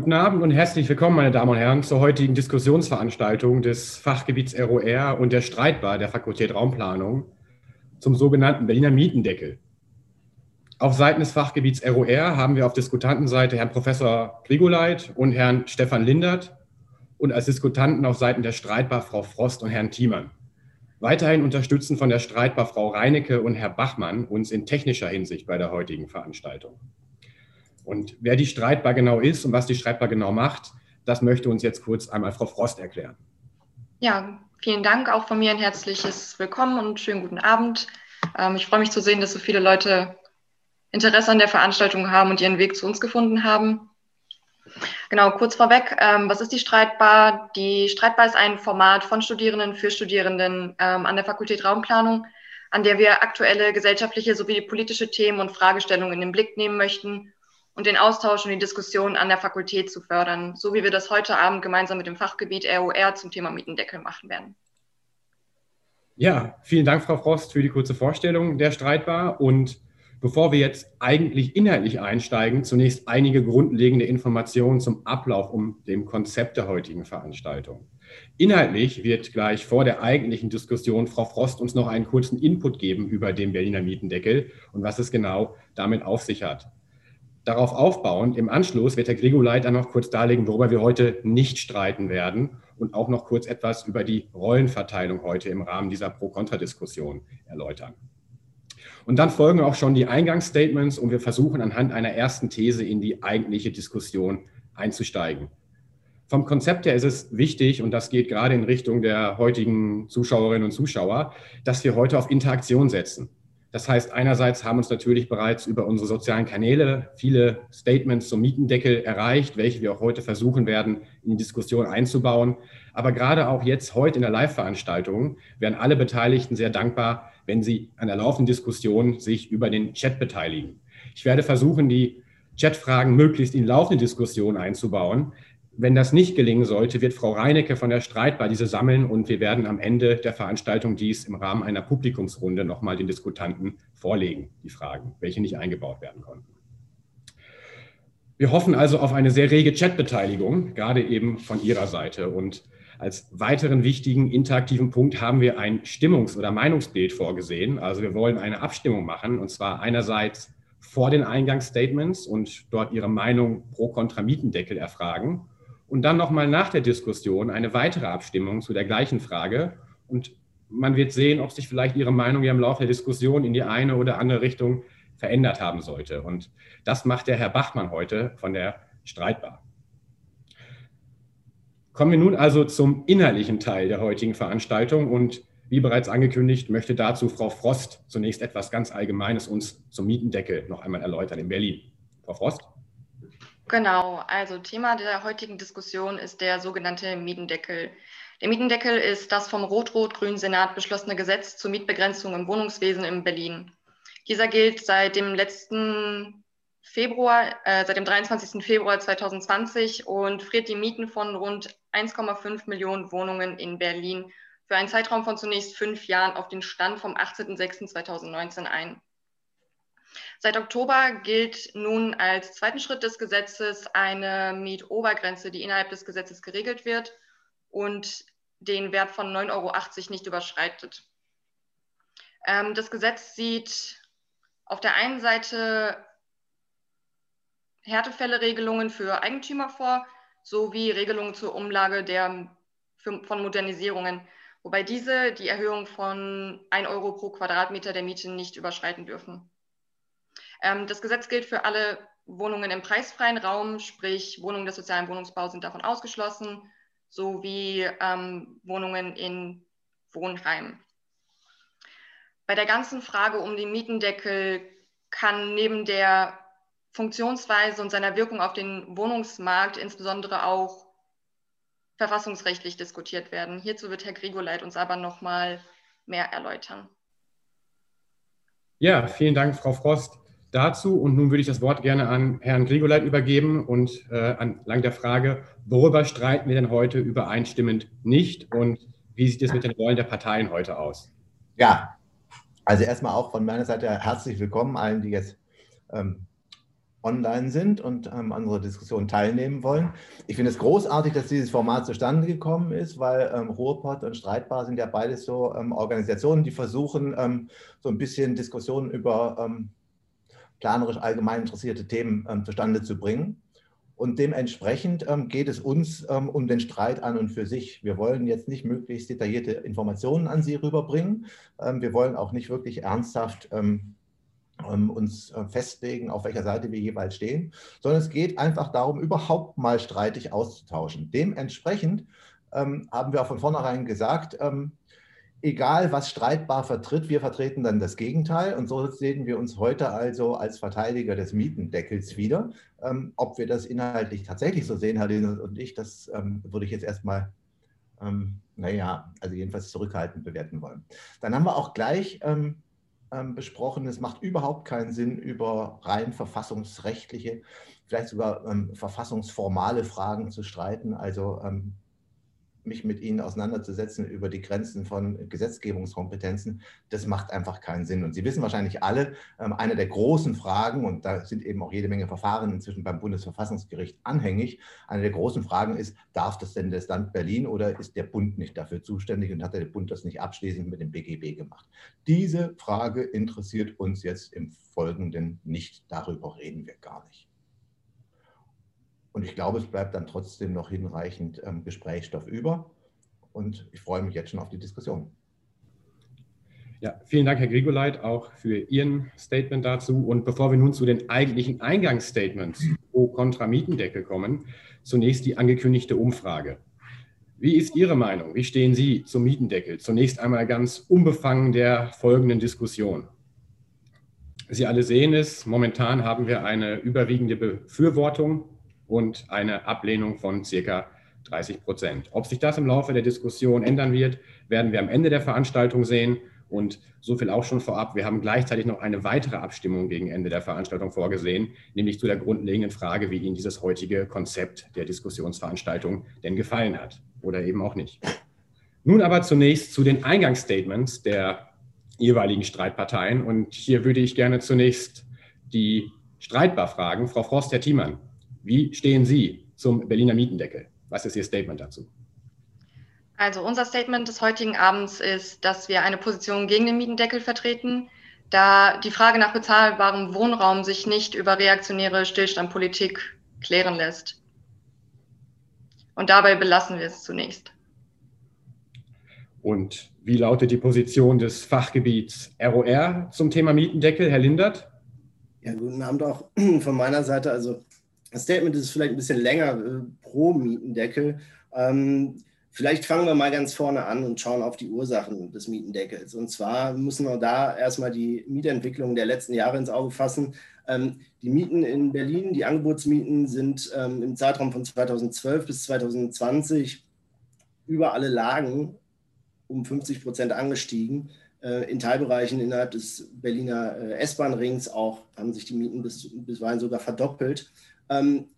Guten Abend und herzlich willkommen, meine Damen und Herren, zur heutigen Diskussionsveranstaltung des Fachgebiets ROR und der Streitbar der Fakultät Raumplanung zum sogenannten Berliner Mietendeckel. Auf Seiten des Fachgebiets ROR haben wir auf Diskutantenseite Herrn Professor Grigoleit und Herrn Stefan Lindert und als Diskutanten auf Seiten der Streitbar Frau Frost und Herrn Thiemann. Weiterhin unterstützen von der Streitbar Frau Reinecke und Herr Bachmann uns in technischer Hinsicht bei der heutigen Veranstaltung. Und wer die Streitbar genau ist und was die Streitbar genau macht, das möchte uns jetzt kurz einmal Frau Frost erklären. Ja, vielen Dank auch von mir ein herzliches Willkommen und schönen guten Abend. Ähm, ich freue mich zu sehen, dass so viele Leute Interesse an der Veranstaltung haben und ihren Weg zu uns gefunden haben. Genau, kurz vorweg, ähm, was ist die Streitbar? Die Streitbar ist ein Format von Studierenden für Studierenden ähm, an der Fakultät Raumplanung, an der wir aktuelle gesellschaftliche sowie politische Themen und Fragestellungen in den Blick nehmen möchten und den Austausch und die Diskussion an der Fakultät zu fördern, so wie wir das heute Abend gemeinsam mit dem Fachgebiet ROR zum Thema Mietendeckel machen werden. Ja, vielen Dank, Frau Frost, für die kurze Vorstellung der Streitbar. Und bevor wir jetzt eigentlich inhaltlich einsteigen, zunächst einige grundlegende Informationen zum Ablauf um dem Konzept der heutigen Veranstaltung. Inhaltlich wird gleich vor der eigentlichen Diskussion Frau Frost uns noch einen kurzen Input geben über den Berliner Mietendeckel und was es genau damit auf sich hat. Darauf aufbauend, im Anschluss wird Herr Grigoleit dann noch kurz darlegen, worüber wir heute nicht streiten werden und auch noch kurz etwas über die Rollenverteilung heute im Rahmen dieser Pro-Kontra-Diskussion erläutern. Und dann folgen auch schon die Eingangsstatements und wir versuchen anhand einer ersten These in die eigentliche Diskussion einzusteigen. Vom Konzept her ist es wichtig, und das geht gerade in Richtung der heutigen Zuschauerinnen und Zuschauer, dass wir heute auf Interaktion setzen. Das heißt, einerseits haben uns natürlich bereits über unsere sozialen Kanäle viele Statements zum Mietendeckel erreicht, welche wir auch heute versuchen werden, in die Diskussion einzubauen. Aber gerade auch jetzt heute in der Live-Veranstaltung wären alle Beteiligten sehr dankbar, wenn sie an der laufenden Diskussion sich über den Chat beteiligen. Ich werde versuchen, die Chatfragen möglichst in laufende Diskussion einzubauen. Wenn das nicht gelingen sollte, wird Frau Reinecke von der Streitbar diese sammeln und wir werden am Ende der Veranstaltung dies im Rahmen einer Publikumsrunde nochmal den Diskutanten vorlegen, die Fragen, welche nicht eingebaut werden konnten. Wir hoffen also auf eine sehr rege Chatbeteiligung, gerade eben von Ihrer Seite. Und als weiteren wichtigen interaktiven Punkt haben wir ein Stimmungs- oder Meinungsbild vorgesehen. Also wir wollen eine Abstimmung machen, und zwar einerseits vor den Eingangsstatements und dort Ihre Meinung pro Kontra Mietendeckel erfragen und dann nochmal nach der Diskussion eine weitere Abstimmung zu der gleichen Frage. Und man wird sehen, ob sich vielleicht Ihre Meinung ja im Laufe der Diskussion in die eine oder andere Richtung verändert haben sollte. Und das macht der Herr Bachmann heute von der Streitbar. Kommen wir nun also zum inhaltlichen Teil der heutigen Veranstaltung und wie bereits angekündigt, möchte dazu Frau Frost zunächst etwas ganz Allgemeines uns zum Mietendeckel noch einmal erläutern in Berlin. Frau Frost? Genau, also Thema der heutigen Diskussion ist der sogenannte Mietendeckel. Der Mietendeckel ist das vom Rot-Rot-Grünen Senat beschlossene Gesetz zur Mietbegrenzung im Wohnungswesen in Berlin. Dieser gilt seit dem letzten Februar, äh, seit dem 23. Februar 2020 und friert die Mieten von rund 1,5 Millionen Wohnungen in Berlin für einen Zeitraum von zunächst fünf Jahren auf den Stand vom 18.06.2019 ein. Seit Oktober gilt nun als zweiten Schritt des Gesetzes eine Mietobergrenze, die innerhalb des Gesetzes geregelt wird und den Wert von 9,80 Euro nicht überschreitet. Ähm, das Gesetz sieht auf der einen Seite Härtefälle-Regelungen für Eigentümer vor, sowie Regelungen zur Umlage der, für, von Modernisierungen, wobei diese die Erhöhung von 1 Euro pro Quadratmeter der Miete nicht überschreiten dürfen. Ähm, das Gesetz gilt für alle Wohnungen im preisfreien Raum, sprich Wohnungen des sozialen Wohnungsbaus sind davon ausgeschlossen, sowie ähm, Wohnungen in Wohnheimen. Bei der ganzen Frage um den Mietendeckel kann neben der Funktionsweise und seiner Wirkung auf den Wohnungsmarkt insbesondere auch verfassungsrechtlich diskutiert werden. Hierzu wird Herr Grigoleit uns aber noch mal mehr erläutern. Ja, vielen Dank, Frau Frost dazu. Und nun würde ich das Wort gerne an Herrn Grigoleit übergeben und äh, anlang der Frage, worüber streiten wir denn heute übereinstimmend nicht und wie sieht es mit den Rollen der Parteien heute aus? Ja, also erstmal auch von meiner Seite herzlich willkommen allen, die jetzt ähm, online sind und ähm, an unserer Diskussion teilnehmen wollen. Ich finde es großartig, dass dieses Format zustande gekommen ist, weil ähm, Ruhrpott und Streitbar sind ja beides so ähm, Organisationen, die versuchen, ähm, so ein bisschen Diskussionen über ähm, planerisch allgemein interessierte Themen ähm, zustande zu bringen. Und dementsprechend geht es uns um den Streit an und für sich. Wir wollen jetzt nicht möglichst detaillierte Informationen an Sie rüberbringen. wir wollen auch nicht wirklich ernsthaft ähm, uns äh, festlegen, auf welcher Seite wir jeweils stehen, sondern es geht einfach darum, überhaupt mal streitig auszutauschen. Dementsprechend ähm, haben wir auch von vornherein gesagt, ähm, egal was streitbar vertritt, wir vertreten dann das Gegenteil. Und so sehen wir uns heute also als Verteidiger des Mietendeckels wieder. Ähm, ob wir das inhaltlich tatsächlich so sehen, Herr Lehner und ich, das ähm, würde ich jetzt erstmal, ähm, naja, also jedenfalls zurückhaltend bewerten wollen. Dann haben wir auch gleich ähm, ähm, besprochen. Es macht überhaupt keinen Sinn, über rein verfassungsrechtliche, vielleicht sogar ähm, verfassungsformale Fragen zu streiten. Also mich mit Ihnen auseinanderzusetzen über die Grenzen von Gesetzgebungskompetenzen, das macht einfach keinen Sinn. Und Sie wissen wahrscheinlich alle, ähm, eine der großen Fragen, und da sind eben auch jede Menge Verfahren inzwischen beim Bundesverfassungsgericht anhängig, eine der großen Fragen ist, darf das denn das Land Berlin oder ist der Bund nicht dafür zuständig und hat der Bund das nicht abschließend mit dem BGB gemacht? Diese Frage interessiert uns jetzt im Folgenden nicht. Darüber reden wir gar nicht. Und ich glaube, es bleibt dann trotzdem noch hinreichend ähm, Gesprächsstoff über. Und ich freue mich jetzt schon auf die Diskussion. Ja, vielen Dank, Herr Grigoleit, auch für Ihren Statement dazu. Und bevor wir nun zu den eigentlichen Eingangsstatements pro kontra Mietendeckel kommen, zunächst die angekündigte Umfrage. Wie ist Ihre Meinung? Wie stehen Sie zum Mietendeckel? Zunächst einmal ganz unbefangen der folgenden Diskussion. Sie alle sehen es, momentan haben wir eine überwiegende Befürwortung und eine Ablehnung von circa 30 Prozent. Ob sich das im Laufe der Diskussion ändern wird, werden wir am Ende der Veranstaltung sehen. Und so viel auch schon vorab. Wir haben gleichzeitig noch eine weitere Abstimmung gegen Ende der Veranstaltung vorgesehen, nämlich zu der grundlegenden Frage, wie Ihnen dieses heutige Konzept der Diskussionsveranstaltung denn gefallen hat oder eben auch nicht. Nun aber zunächst zu den Eingangsstatements der jeweiligen Streitparteien. Und hier würde ich gerne zunächst die streitbar fragen. Frau Frost, Herr Thiemann, wie stehen Sie zum Berliner Mietendeckel? Was ist Ihr Statement dazu? Also unser Statement des heutigen Abends ist, dass wir eine Position gegen den Mietendeckel vertreten, da die Frage nach bezahlbarem Wohnraum sich nicht über reaktionäre Stillstandpolitik klären lässt. Und dabei belassen wir es zunächst. Und wie lautet die Position des Fachgebiets ROR zum Thema Mietendeckel, Herr Lindert? Ja, guten Abend auch von meiner Seite. Also das Statement ist vielleicht ein bisschen länger äh, pro Mietendeckel. Ähm, vielleicht fangen wir mal ganz vorne an und schauen auf die Ursachen des Mietendeckels. Und zwar müssen wir da erstmal die Mietentwicklung der letzten Jahre ins Auge fassen. Ähm, die Mieten in Berlin, die Angebotsmieten sind ähm, im Zeitraum von 2012 bis 2020 über alle Lagen um 50 Prozent angestiegen. Äh, in Teilbereichen innerhalb des Berliner äh, S-Bahn-Rings auch haben sich die Mieten bis, bisweilen sogar verdoppelt. Ähm,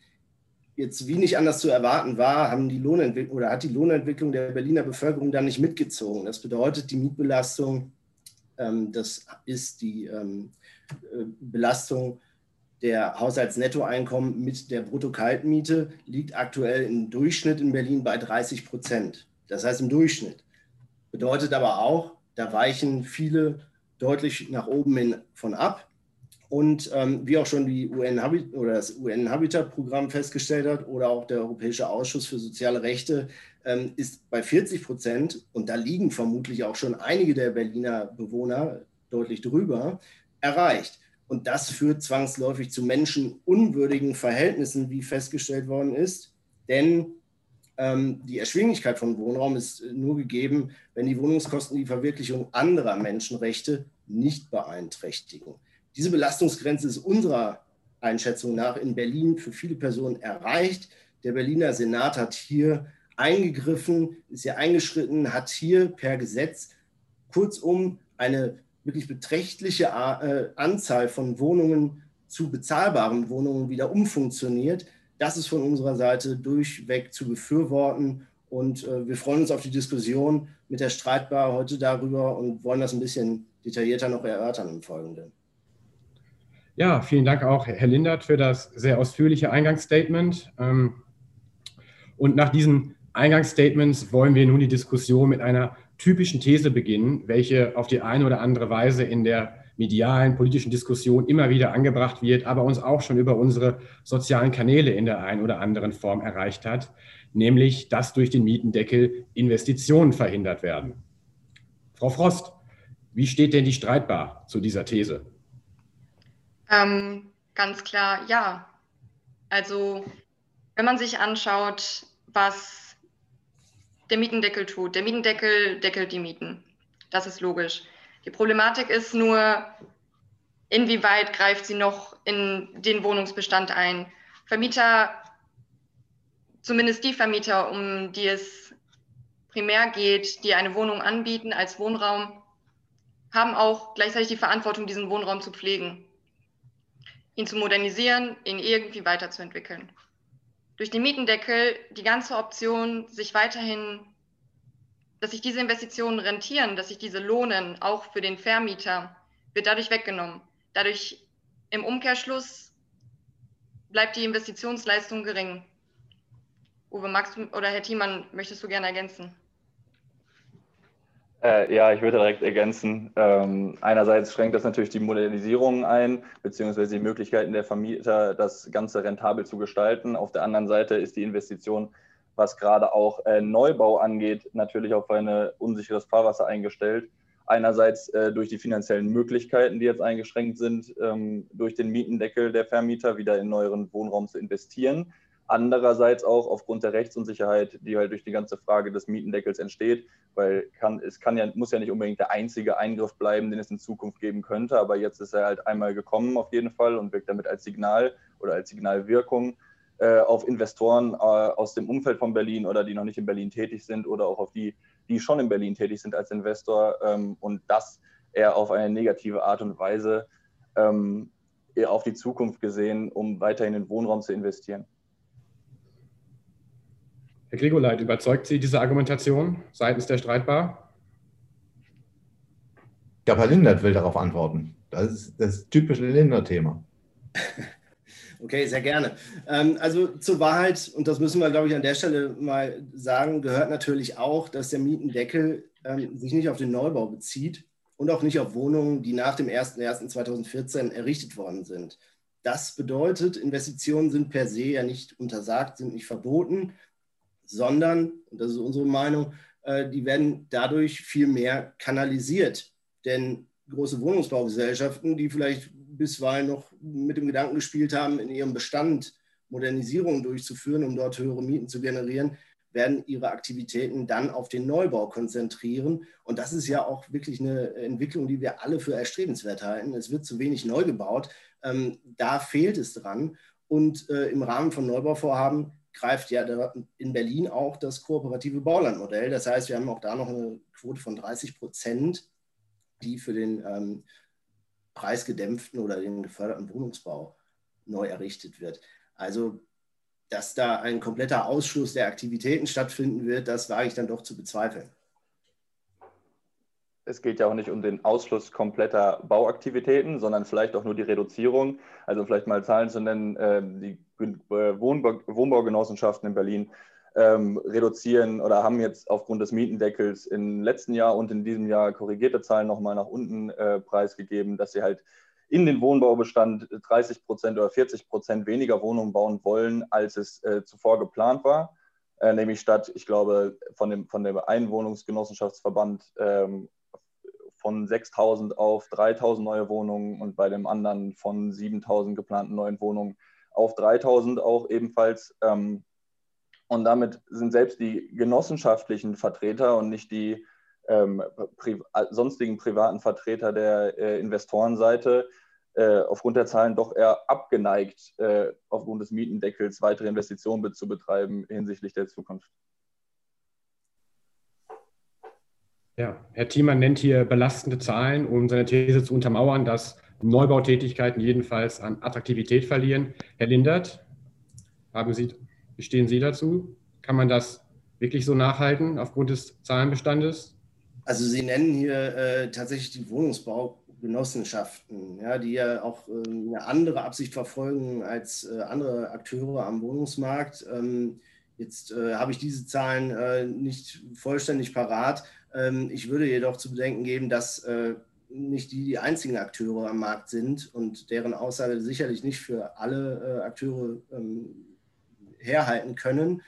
jetzt wie nicht anders zu erwarten war, haben die Lohnentwicklung oder hat die Lohnentwicklung der Berliner Bevölkerung dann nicht mitgezogen. Das bedeutet, die Mietbelastung, ähm, das ist die ähm, äh, Belastung der Haushaltsnettoeinkommen mit der Brutto-Kaltmiete, liegt aktuell im Durchschnitt in Berlin bei 30 Prozent. Das heißt im Durchschnitt. Bedeutet aber auch, da weichen viele deutlich nach oben hin von ab. Und ähm, wie auch schon die UN oder das UN-Habitat-Programm festgestellt hat oder auch der Europäische Ausschuss für soziale Rechte, ähm, ist bei 40 Prozent, und da liegen vermutlich auch schon einige der Berliner Bewohner deutlich drüber, erreicht. Und das führt zwangsläufig zu menschenunwürdigen Verhältnissen, wie festgestellt worden ist. Denn ähm, die Erschwinglichkeit von Wohnraum ist nur gegeben, wenn die Wohnungskosten die Verwirklichung anderer Menschenrechte nicht beeinträchtigen. Diese Belastungsgrenze ist unserer Einschätzung nach in Berlin für viele Personen erreicht. Der Berliner Senat hat hier eingegriffen, ist hier eingeschritten, hat hier per Gesetz kurzum eine wirklich beträchtliche äh, Anzahl von Wohnungen zu bezahlbaren Wohnungen wieder umfunktioniert. Das ist von unserer Seite durchweg zu befürworten. Und äh, wir freuen uns auf die Diskussion mit der Streitbar heute darüber und wollen das ein bisschen detaillierter noch erörtern im Folgenden. Ja, vielen Dank auch, Herr Lindert, für das sehr ausführliche Eingangsstatement. Ähm, und nach diesen Eingangsstatements wollen wir nun die Diskussion mit einer typischen These beginnen, welche auf die eine oder andere Weise in der medialen, politischen Diskussion immer wieder angebracht wird, aber uns auch schon über unsere sozialen Kanäle in der einen oder anderen Form erreicht hat, nämlich dass durch den Mietendeckel Investitionen verhindert werden. Frau Frost, wie steht denn die Streitbar zu dieser These? Ähm, ganz klar, ja. Also wenn man sich anschaut, was der Mietendeckel tut, der Mietendeckel deckelt die Mieten. Das ist logisch. Die Problematik ist nur, inwieweit greift sie noch in den Wohnungsbestand ein. Vermieter, zumindest die Vermieter, um die es primär geht, die eine Wohnung anbieten als Wohnraum, haben auch gleichzeitig die Verantwortung, diesen Wohnraum zu pflegen, ihn zu modernisieren, ihn irgendwie weiterzuentwickeln. Durch den Mietendeckel die ganze Option, sich weiterhin dass sich diese Investitionen rentieren, dass sich diese lohnen, auch für den Vermieter, wird dadurch weggenommen. Dadurch im Umkehrschluss bleibt die Investitionsleistung gering. Uwe, Max oder Herr Thiemann, möchtest du gerne ergänzen? Äh, ja, ich würde direkt ergänzen. Ähm, einerseits schränkt das natürlich die Modernisierung ein, beziehungsweise die Möglichkeiten der Vermieter, das Ganze rentabel zu gestalten. Auf der anderen Seite ist die Investition was gerade auch äh, Neubau angeht, natürlich auf ein unsicheres Fahrwasser eingestellt. Einerseits äh, durch die finanziellen Möglichkeiten, die jetzt eingeschränkt sind, ähm, durch den Mietendeckel der Vermieter wieder in neueren Wohnraum zu investieren. Andererseits auch aufgrund der Rechtsunsicherheit, die halt durch die ganze Frage des Mietendeckels entsteht, weil kann, es kann ja, muss ja nicht unbedingt der einzige Eingriff bleiben, den es in Zukunft geben könnte, aber jetzt ist er halt einmal gekommen auf jeden Fall und wirkt damit als Signal oder als Signalwirkung äh, auf Investoren äh, aus dem Umfeld von Berlin oder die noch nicht in Berlin tätig sind oder auch auf die, die schon in Berlin tätig sind als Investor ähm, und das eher auf eine negative Art und Weise ähm, auf die Zukunft gesehen, um weiterhin in Wohnraum zu investieren. Herr Gregoleit, überzeugt Sie diese Argumentation seitens der Streitbar? Ich glaube, Herr Lindert will darauf antworten. Das ist das typische Lindner-Thema. Okay, sehr gerne. Ähm, also zur Wahrheit, und das müssen wir, glaube ich, an der Stelle mal sagen, gehört natürlich auch, dass der Mietendeckel ähm, sich nicht auf den Neubau bezieht und auch nicht auf Wohnungen, die nach dem 01.01.2014 errichtet worden sind. Das bedeutet, Investitionen sind per se ja nicht untersagt, sind nicht verboten, sondern, und das ist unsere Meinung, äh, die werden dadurch viel mehr kanalisiert. Denn große Wohnungsbaugesellschaften, die vielleicht bisweilen noch mit dem Gedanken gespielt haben, in ihrem Bestand Modernisierungen durchzuführen, um dort höhere Mieten zu generieren, werden ihre Aktivitäten dann auf den Neubau konzentrieren. Und das ist ja auch wirklich eine Entwicklung, die wir alle für erstrebenswert halten. Es wird zu wenig neu gebaut. Ähm, da fehlt es dran. Und äh, im Rahmen von Neubauvorhaben greift ja in Berlin auch das kooperative Baulandmodell. Das heißt, wir haben auch da noch eine Quote von 30 Prozent, die für den ähm, preisgedämpften oder den geförderten Wohnungsbau neu errichtet wird. Also, dass da ein kompletter Ausschluss der Aktivitäten stattfinden wird, das wage ich dann doch zu bezweifeln. Es geht ja auch nicht um den Ausschluss kompletter Bauaktivitäten, sondern vielleicht auch nur die Reduzierung. Also vielleicht mal Zahlen zu nennen, ähm, die äh, Wohnbaugenossenschaften in Berlin ähm, reduzieren oder haben jetzt aufgrund des Mietendeckels im letzten Jahr und in diesem Jahr korrigierte Zahlen nochmal nach unten äh, preisgegeben, dass sie halt in den Wohnbaubestand 30 Prozent oder 40 Prozent weniger Wohnungen bauen wollen, als es äh, zuvor geplant war. Äh, nämlich statt, ich glaube, von dem, von dem Einwohnungsgenossenschaftsverband ähm, von 6.000 auf 3.000 neue Wohnungen und bei dem anderen von 7.000 geplanten neuen Wohnungen auf 3.000 auch ebenfalls. Ähm, und damit sind selbst die genossenschaftlichen Vertreter und nicht die ähm, pri sonstigen privaten Vertreter der äh, Investorenseite äh, aufgrund der Zahlen doch eher abgeneigt, äh, aufgrund des Mietendeckels weitere Investitionen zu betreiben hinsichtlich der Zukunft. Ja, Herr Thiemann nennt hier belastende Zahlen, um seine These zu untermauern, dass Neubautätigkeiten jedenfalls an Attraktivität verlieren. Herr Lindert, haben Sie stehen Sie dazu? Kann man das wirklich so nachhalten aufgrund des Zahlenbestandes? Also Sie nennen hier äh, tatsächlich die Wohnungsbau, Genossenschaften, ja, die ja auch ähm, eine andere Absicht verfolgen als äh, andere Akteure am Wohnungsmarkt. Ähm, jetzt äh, habe ich diese Zahlen äh, nicht vollständig parat. Ähm, ich würde jedoch zu bedenken geben, dass nicht die die einzigen Akteure am Markt sind und deren Aussage sicherlich nicht für alle Akteure herhalten können.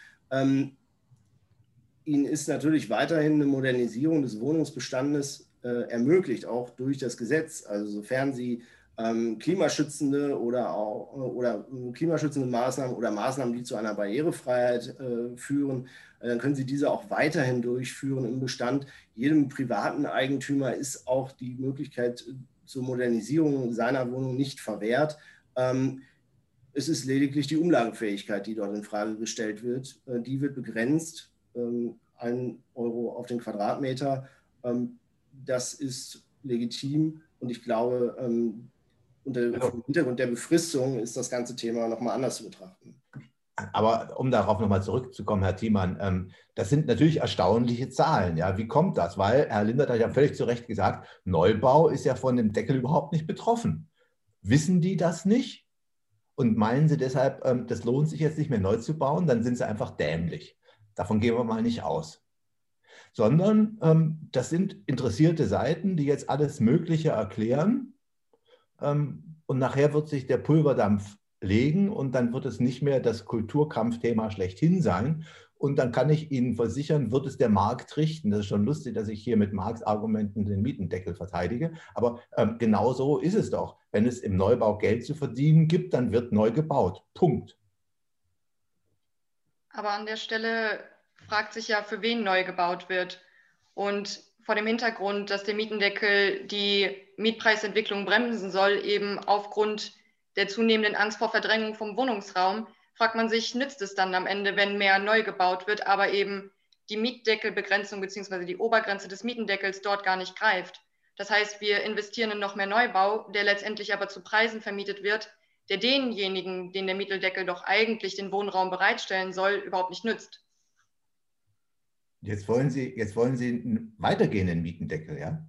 Ihnen ist natürlich weiterhin eine Modernisierung des Wohnungsbestandes äh, ermöglicht, auch durch das Gesetz. Also sofern Sie ähm, klimaschützende oder auch oder äh, klimaschützende Maßnahmen oder Maßnahmen, die zu einer Barrierefreiheit äh, führen, äh, dann können Sie diese auch weiterhin durchführen im Bestand. Jedem privaten Eigentümer ist auch die Möglichkeit äh, zur Modernisierung seiner Wohnung nicht verwehrt. Ähm, es ist lediglich die Umlagefähigkeit, die dort in Frage gestellt wird. Äh, die wird begrenzt, ähm, ein Euro auf den Quadratmeter. Ähm, das ist legitim und ich glaube, ähm, unter dem Hintergrund der Befristung ist das ganze Thema nochmal anders zu betrachten. Aber um darauf nochmal zurückzukommen, Herr Thiemann, ähm, das sind natürlich erstaunliche Zahlen. Ja, wie kommt das? Weil Herr Lindert hat ja völlig zu Recht gesagt, Neubau ist ja von dem Deckel überhaupt nicht betroffen. Wissen die das nicht? Und meinen sie deshalb, ähm, das lohnt sich jetzt nicht mehr neu zu bauen? Dann sind sie einfach dämlich. Davon gehen wir mal nicht aus sondern ähm, das sind interessierte Seiten, die jetzt alles Mögliche erklären. Ähm, und nachher wird sich der Pulverdampf legen und dann wird es nicht mehr das Kulturkampfthema schlechthin sein. Und dann kann ich Ihnen versichern, wird es der Markt richten. Das ist schon lustig, dass ich hier mit Marktargumenten den Mietendeckel verteidige. Aber ähm, genau so ist es doch. Wenn es im Neubau Geld zu verdienen gibt, dann wird neu gebaut. Punkt. Aber an der Stelle fragt sich ja, für wen neu gebaut wird. Und vor dem Hintergrund, dass der Mietendeckel die Mietpreisentwicklung bremsen soll, eben aufgrund der zunehmenden Angst vor Verdrängung vom Wohnungsraum, fragt man sich, nützt es dann am Ende, wenn mehr neu gebaut wird, aber eben die Mietdeckelbegrenzung bzw. die Obergrenze des Mietendeckels dort gar nicht greift. Das heißt, wir investieren in noch mehr Neubau, der letztendlich aber zu Preisen vermietet wird, der denjenigen, den der Mietendeckel doch eigentlich den Wohnraum bereitstellen soll, überhaupt nicht nützt. Jetzt wollen Sie, jetzt wollen Sie einen weitergehenden Mietendeckel, ja?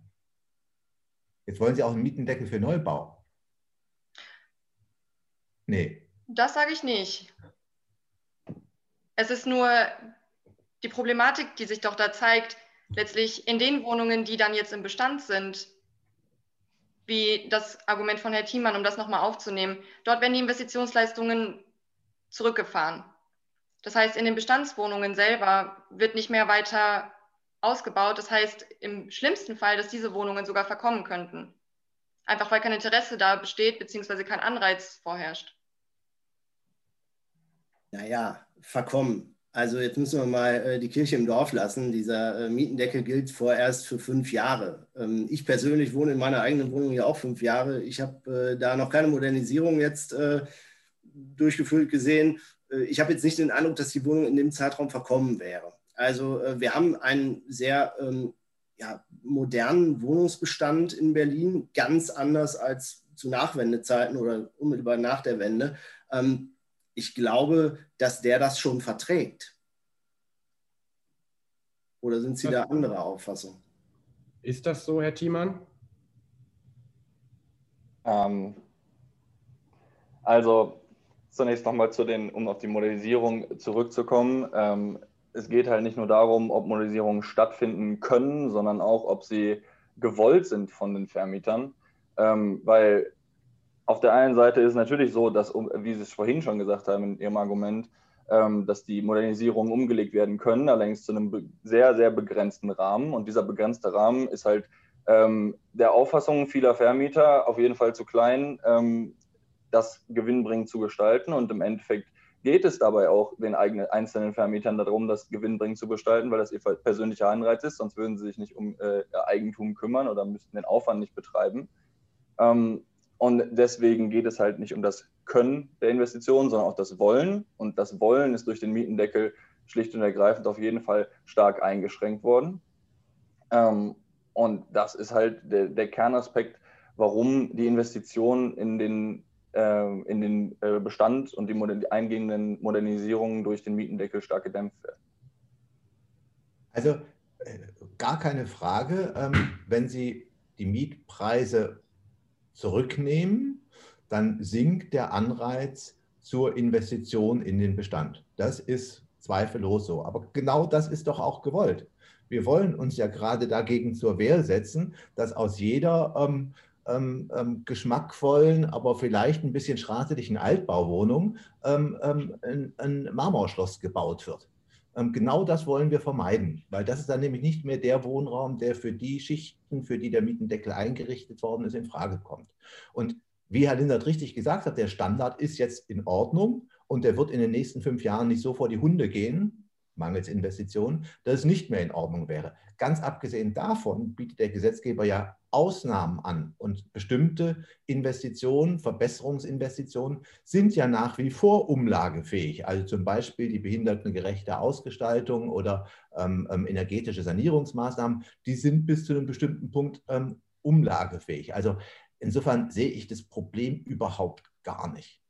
Jetzt wollen Sie auch einen Mietendeckel für Neubau. Nee. Das sage ich nicht. Es ist nur die Problematik, die sich doch da zeigt, letztlich in den Wohnungen, die dann jetzt im Bestand sind, wie das Argument von Herrn Thiemann, um das nochmal aufzunehmen, dort werden die Investitionsleistungen zurückgefahren. Das heißt, in den Bestandswohnungen selber wird nicht mehr weiter ausgebaut. Das heißt, im schlimmsten Fall, dass diese Wohnungen sogar verkommen könnten. Einfach weil kein Interesse da besteht, beziehungsweise kein Anreiz vorherrscht. Naja, verkommen. Also jetzt müssen wir mal äh, die Kirche im Dorf lassen. Dieser äh, Mietendeckel gilt vorerst für fünf Jahre. Ähm, ich persönlich wohne in meiner eigenen Wohnung ja auch fünf Jahre. Ich habe äh, da noch keine Modernisierung jetzt äh, durchgeführt gesehen. Äh, ich habe jetzt nicht den Eindruck, dass die Wohnung in dem Zeitraum verkommen wäre. Also äh, wir haben einen sehr ähm, ja, modernen Wohnungsbestand in Berlin, ganz anders als zu Nachwendezeiten oder unmittelbar nach der Wende. Ähm, ich glaube, dass der das schon verträgt. Oder sind Sie da anderer Auffassung? Ist das so, Herr Thiemann? Ähm, also zunächst nochmal zu den, um auf die Modernisierung zurückzukommen. Ähm, es geht halt nicht nur darum, ob Modernisierungen stattfinden können, sondern auch, ob sie gewollt sind von den Vermietern. Ähm, weil auf der einen Seite ist es natürlich so, dass, wie Sie es vorhin schon gesagt haben in Ihrem Argument, ähm, dass die Modernisierungen umgelegt werden können, allerdings zu einem sehr, sehr begrenzten Rahmen. Und dieser begrenzte Rahmen ist halt ähm, der Auffassung vieler Vermieter auf jeden Fall zu klein, ähm, das gewinnbringend zu gestalten. Und im Endeffekt geht es dabei auch den eigenen einzelnen Vermietern darum, das gewinnbringend zu gestalten, weil das ihr persönlicher Anreiz ist, sonst würden sie sich nicht um äh, Eigentum kümmern oder müssten den Aufwand nicht betreiben. Ähm, und deswegen geht es halt nicht um das Können der Investitionen, sondern auch das Wollen. Und das Wollen ist durch den Mietendeckel schlicht und ergreifend auf jeden Fall stark eingeschränkt worden. Ähm, und das ist halt der, der Kernaspekt, warum die Investitionen in den in den äh, Bestand und die, die eingehenden Modernisierungen durch den Mietendeckel stark gedämpft werden. Also äh, gar keine Frage, ähm, wenn Sie die Mietpreise zurücknehmen, dann sinkt der Anreiz zur Investition in den Bestand. Das ist zweifellos so. Aber genau das ist doch auch gewollt. Wir wollen uns ja gerade dagegen zur Wehr setzen, dass aus jeder ähm, ähm, ähm, geschmackvollen, aber vielleicht ein bisschen schrateligen Altbauwohnung ähm, ähm, ein, ein, Marmorschloss gebaut wird. Ähm, genau das wollen wir vermeiden, weil das ist dann nämlich nicht mehr der Wohnraum, der für die Schichten, für die der Mietendeckel eingerichtet worden ist, in Frage kommt. Und wie Herr Lindert richtig gesagt hat, der Standard ist jetzt in Ordnung und der wird in den nächsten fünf Jahren nicht so vor die Hunde gehen, mangels Investitionen, dass es nicht mehr in Ordnung wäre. Ganz abgesehen davon bietet der Gesetzgeber ja Ausnahmen an und bestimmte Investitionen, Verbesserungsinvestitionen sind ja nach wie vor umlagefähig. Also zum Beispiel die behindertengerechte Ausgestaltung oder ähm, ähm, energetische Sanierungsmaßnahmen, die sind bis zu einem bestimmten Punkt ähm, umlagefähig. Also insofern sehe ich das Problem überhaupt gar nicht.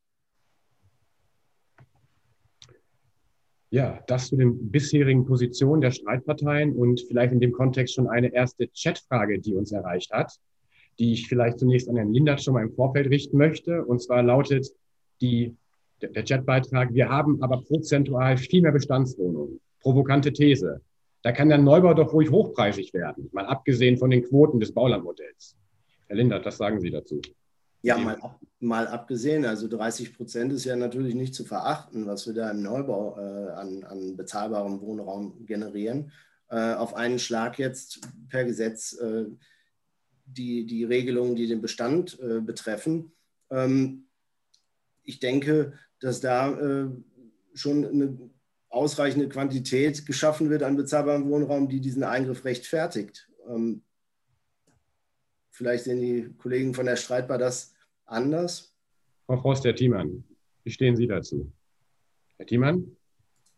Ja, das zu den bisherigen Positionen der Streitparteien und vielleicht in dem Kontext schon eine erste Chatfrage, die uns erreicht hat, die ich vielleicht zunächst an Herrn Lindert schon mal im Vorfeld richten möchte. Und zwar lautet die, der Chatbeitrag, wir haben aber prozentual viel mehr Bestandswohnungen. Provokante These. Da kann der Neubau doch ruhig hochpreisig werden, mal abgesehen von den Quoten des Baulandmodells. Herr Lindert, was sagen Sie dazu? Ja, mal, mal abgesehen, also 30 Prozent ist ja natürlich nicht zu verachten, was wir da im Neubau äh, an, an bezahlbarem Wohnraum generieren. Äh, auf einen Schlag jetzt per Gesetz äh, die, die Regelungen, die den Bestand äh, betreffen. Ähm, ich denke, dass da äh, schon eine ausreichende Quantität geschaffen wird an bezahlbarem Wohnraum, die diesen Eingriff rechtfertigt. Ähm, vielleicht sehen die Kollegen von der Streitbar das anders? Frau Frost, Herr Thiemann, wie stehen Sie dazu? Herr Thiemann?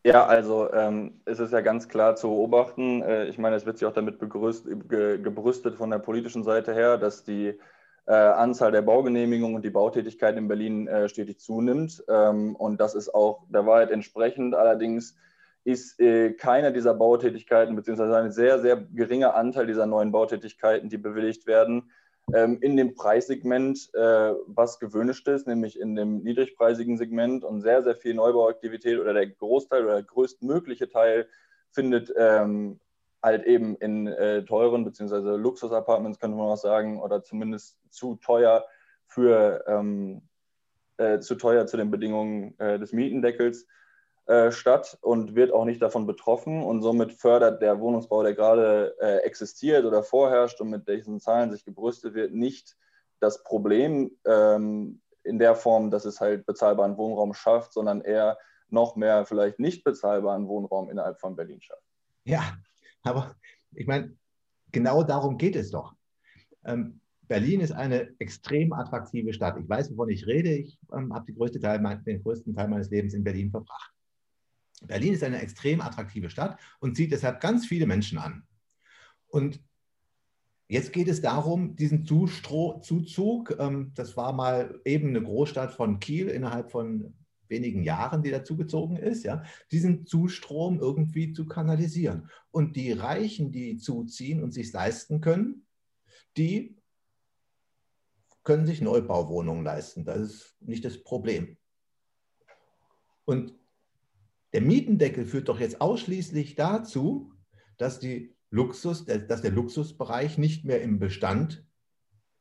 Ja, also ähm, es ist ja ganz klar zu beobachten. Äh, ich meine, es wird sich auch damit begrüßt, ge, gebrüstet von der politischen Seite her, dass die äh, Anzahl der Baugenehmigungen und die Bautätigkeit in Berlin äh, stetig zunimmt. Ähm, und das ist auch der Wahrheit entsprechend. Allerdings ist äh, keine dieser Bautätigkeiten, beziehungsweise ein sehr, sehr geringer Anteil dieser neuen Bautätigkeiten, die bewilligt werden, ähm, in dem Preissegment, äh, was gewünscht ist, nämlich in dem niedrigpreisigen Segment und sehr, sehr viel Neubauaktivität oder der Großteil oder der größtmögliche Teil findet ähm, halt eben in äh, teuren bzw. Luxusapartments, könnte man auch sagen, oder zumindest zu teuer für ähm, äh, zu teuer zu den Bedingungen äh, des Mietendeckels äh, statt und wird auch nicht davon betroffen. Und somit fördert der Wohnungsbau, der gerade äh, existiert oder vorherrscht und mit diesen Zahlen sich gebrüstet wird, nicht das Problem ähm, in der Form, dass es halt bezahlbaren Wohnraum schafft, sondern eher noch mehr vielleicht nicht bezahlbaren Wohnraum innerhalb von Berlin schafft. Ja, aber ich meine, genau darum geht es doch. Ähm, Berlin ist eine extrem attraktive Stadt. Ich weiß, wovon ich rede. Ich ähm, habe den größten Teil meines Lebens in Berlin verbracht. Berlin ist eine extrem attraktive Stadt und zieht deshalb ganz viele Menschen an. Und jetzt geht es darum, diesen Zustro Zuzug, ähm, das war mal eben eine Großstadt von Kiel innerhalb von wenigen Jahren, die dazugezogen ist, ja, diesen Zustrom irgendwie zu kanalisieren. Und die Reichen, die zuziehen und sich leisten können, die können sich Neubauwohnungen leisten. Das ist nicht das Problem. Und der Mietendeckel führt doch jetzt ausschließlich dazu, dass, Luxus, dass der Luxusbereich nicht mehr im Bestand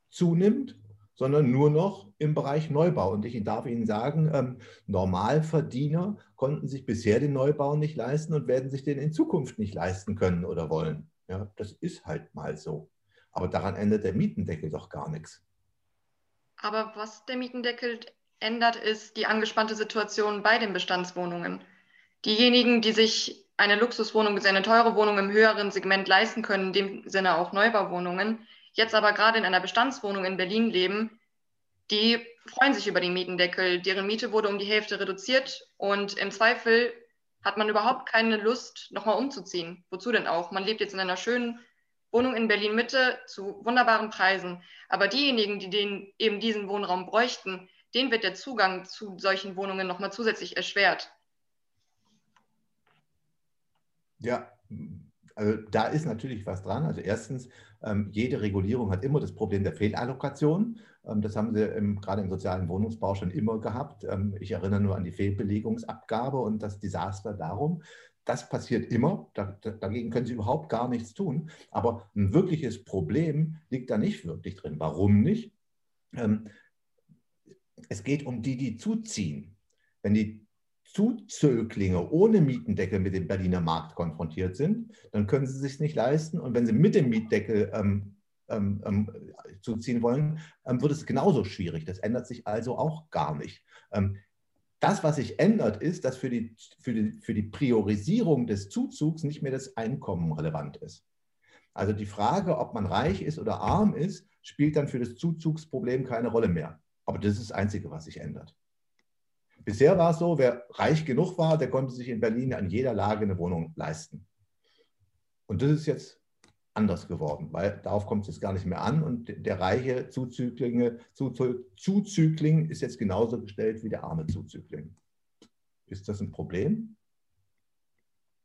zunimmt, sondern nur noch im Bereich Neubau. Und ich darf Ihnen sagen, ähm, Normalverdiener konnten sich bisher den Neubau nicht leisten und werden sich den in Zukunft nicht leisten können oder wollen. Ja, das ist halt mal so. Aber daran ändert der Mietendeckel doch gar nichts. Aber was der Mietendeckel ändert, ist die angespannte Situation bei den Bestandswohnungen. Diejenigen, die sich eine Luxuswohnung, eine teure Wohnung im höheren Segment leisten können, in dem Sinne auch Neubauwohnungen, jetzt aber gerade in einer Bestandswohnung in Berlin leben, die freuen sich über den Mietendeckel. Deren Miete wurde um die Hälfte reduziert und im Zweifel hat man überhaupt keine Lust, nochmal umzuziehen. Wozu denn auch? Man lebt jetzt in einer schönen Wohnung in Berlin Mitte zu wunderbaren Preisen. Aber diejenigen, die den, eben diesen Wohnraum bräuchten, denen wird der Zugang zu solchen Wohnungen nochmal zusätzlich erschwert. Ja, Also da ist natürlich was dran. Also erstens, ähm, jede Regulierung hat immer das Problem der Fehlallokation. Ähm, das haben sie im, gerade im sozialen Wohnungsbau schon immer gehabt. Ähm, ich erinnere nur an die Fehlbelegungsabgabe und das Desaster darum. Das passiert immer. Da, dagegen können sie überhaupt gar nichts tun. Aber ein wirkliches Problem liegt da nicht wirklich drin. Warum nicht? Ähm, es geht um die, die zuziehen. Wenn die Zuzöglinge ohne Mietendeckel mit dem Berliner Markt konfrontiert sind, dann können sie sich nicht leisten. Und wenn sie mit dem Mietdeckel ähm, ähm, ähm, zuziehen wollen, ähm, wird es genauso schwierig. Das ändert sich also auch gar nicht. Ähm, das, was sich ändert, ist, dass für die, für, die, für die Priorisierung des Zuzugs nicht mehr das Einkommen relevant ist. Also die Frage, ob man reich ist oder arm ist, spielt dann für das Zuzugsproblem keine Rolle mehr. Aber das ist das Einzige, was sich ändert. Bisher war es so, wer reich genug war, der konnte sich in Berlin an jeder Lage eine Wohnung leisten. Und das ist jetzt anders geworden, weil darauf kommt es jetzt gar nicht mehr an und der reiche Zuzügling, Zuzügling ist jetzt genauso gestellt wie der arme Zuzügling. Ist das ein Problem?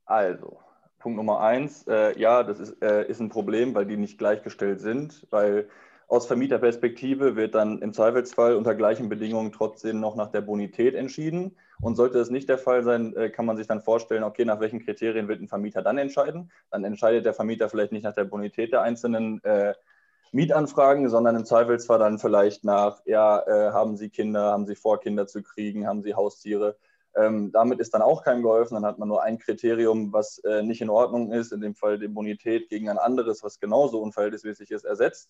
Also, Punkt Nummer eins, äh, ja, das ist, äh, ist ein Problem, weil die nicht gleichgestellt sind, weil aus Vermieterperspektive wird dann im Zweifelsfall unter gleichen Bedingungen trotzdem noch nach der Bonität entschieden. Und sollte das nicht der Fall sein, äh, kann man sich dann vorstellen, okay, nach welchen Kriterien wird ein Vermieter dann entscheiden? Dann entscheidet der Vermieter vielleicht nicht nach der Bonität der einzelnen äh, Mietanfragen, sondern im Zweifelsfall dann vielleicht nach, ja, äh, haben Sie Kinder, haben Sie vor, Kinder zu kriegen, haben Sie Haustiere? Ähm, damit ist dann auch keinem geholfen. Dann hat man nur ein Kriterium, was äh, nicht in Ordnung ist, in dem Fall die Bonität gegen ein anderes, was genauso unverhältnismäßig ist, ersetzt.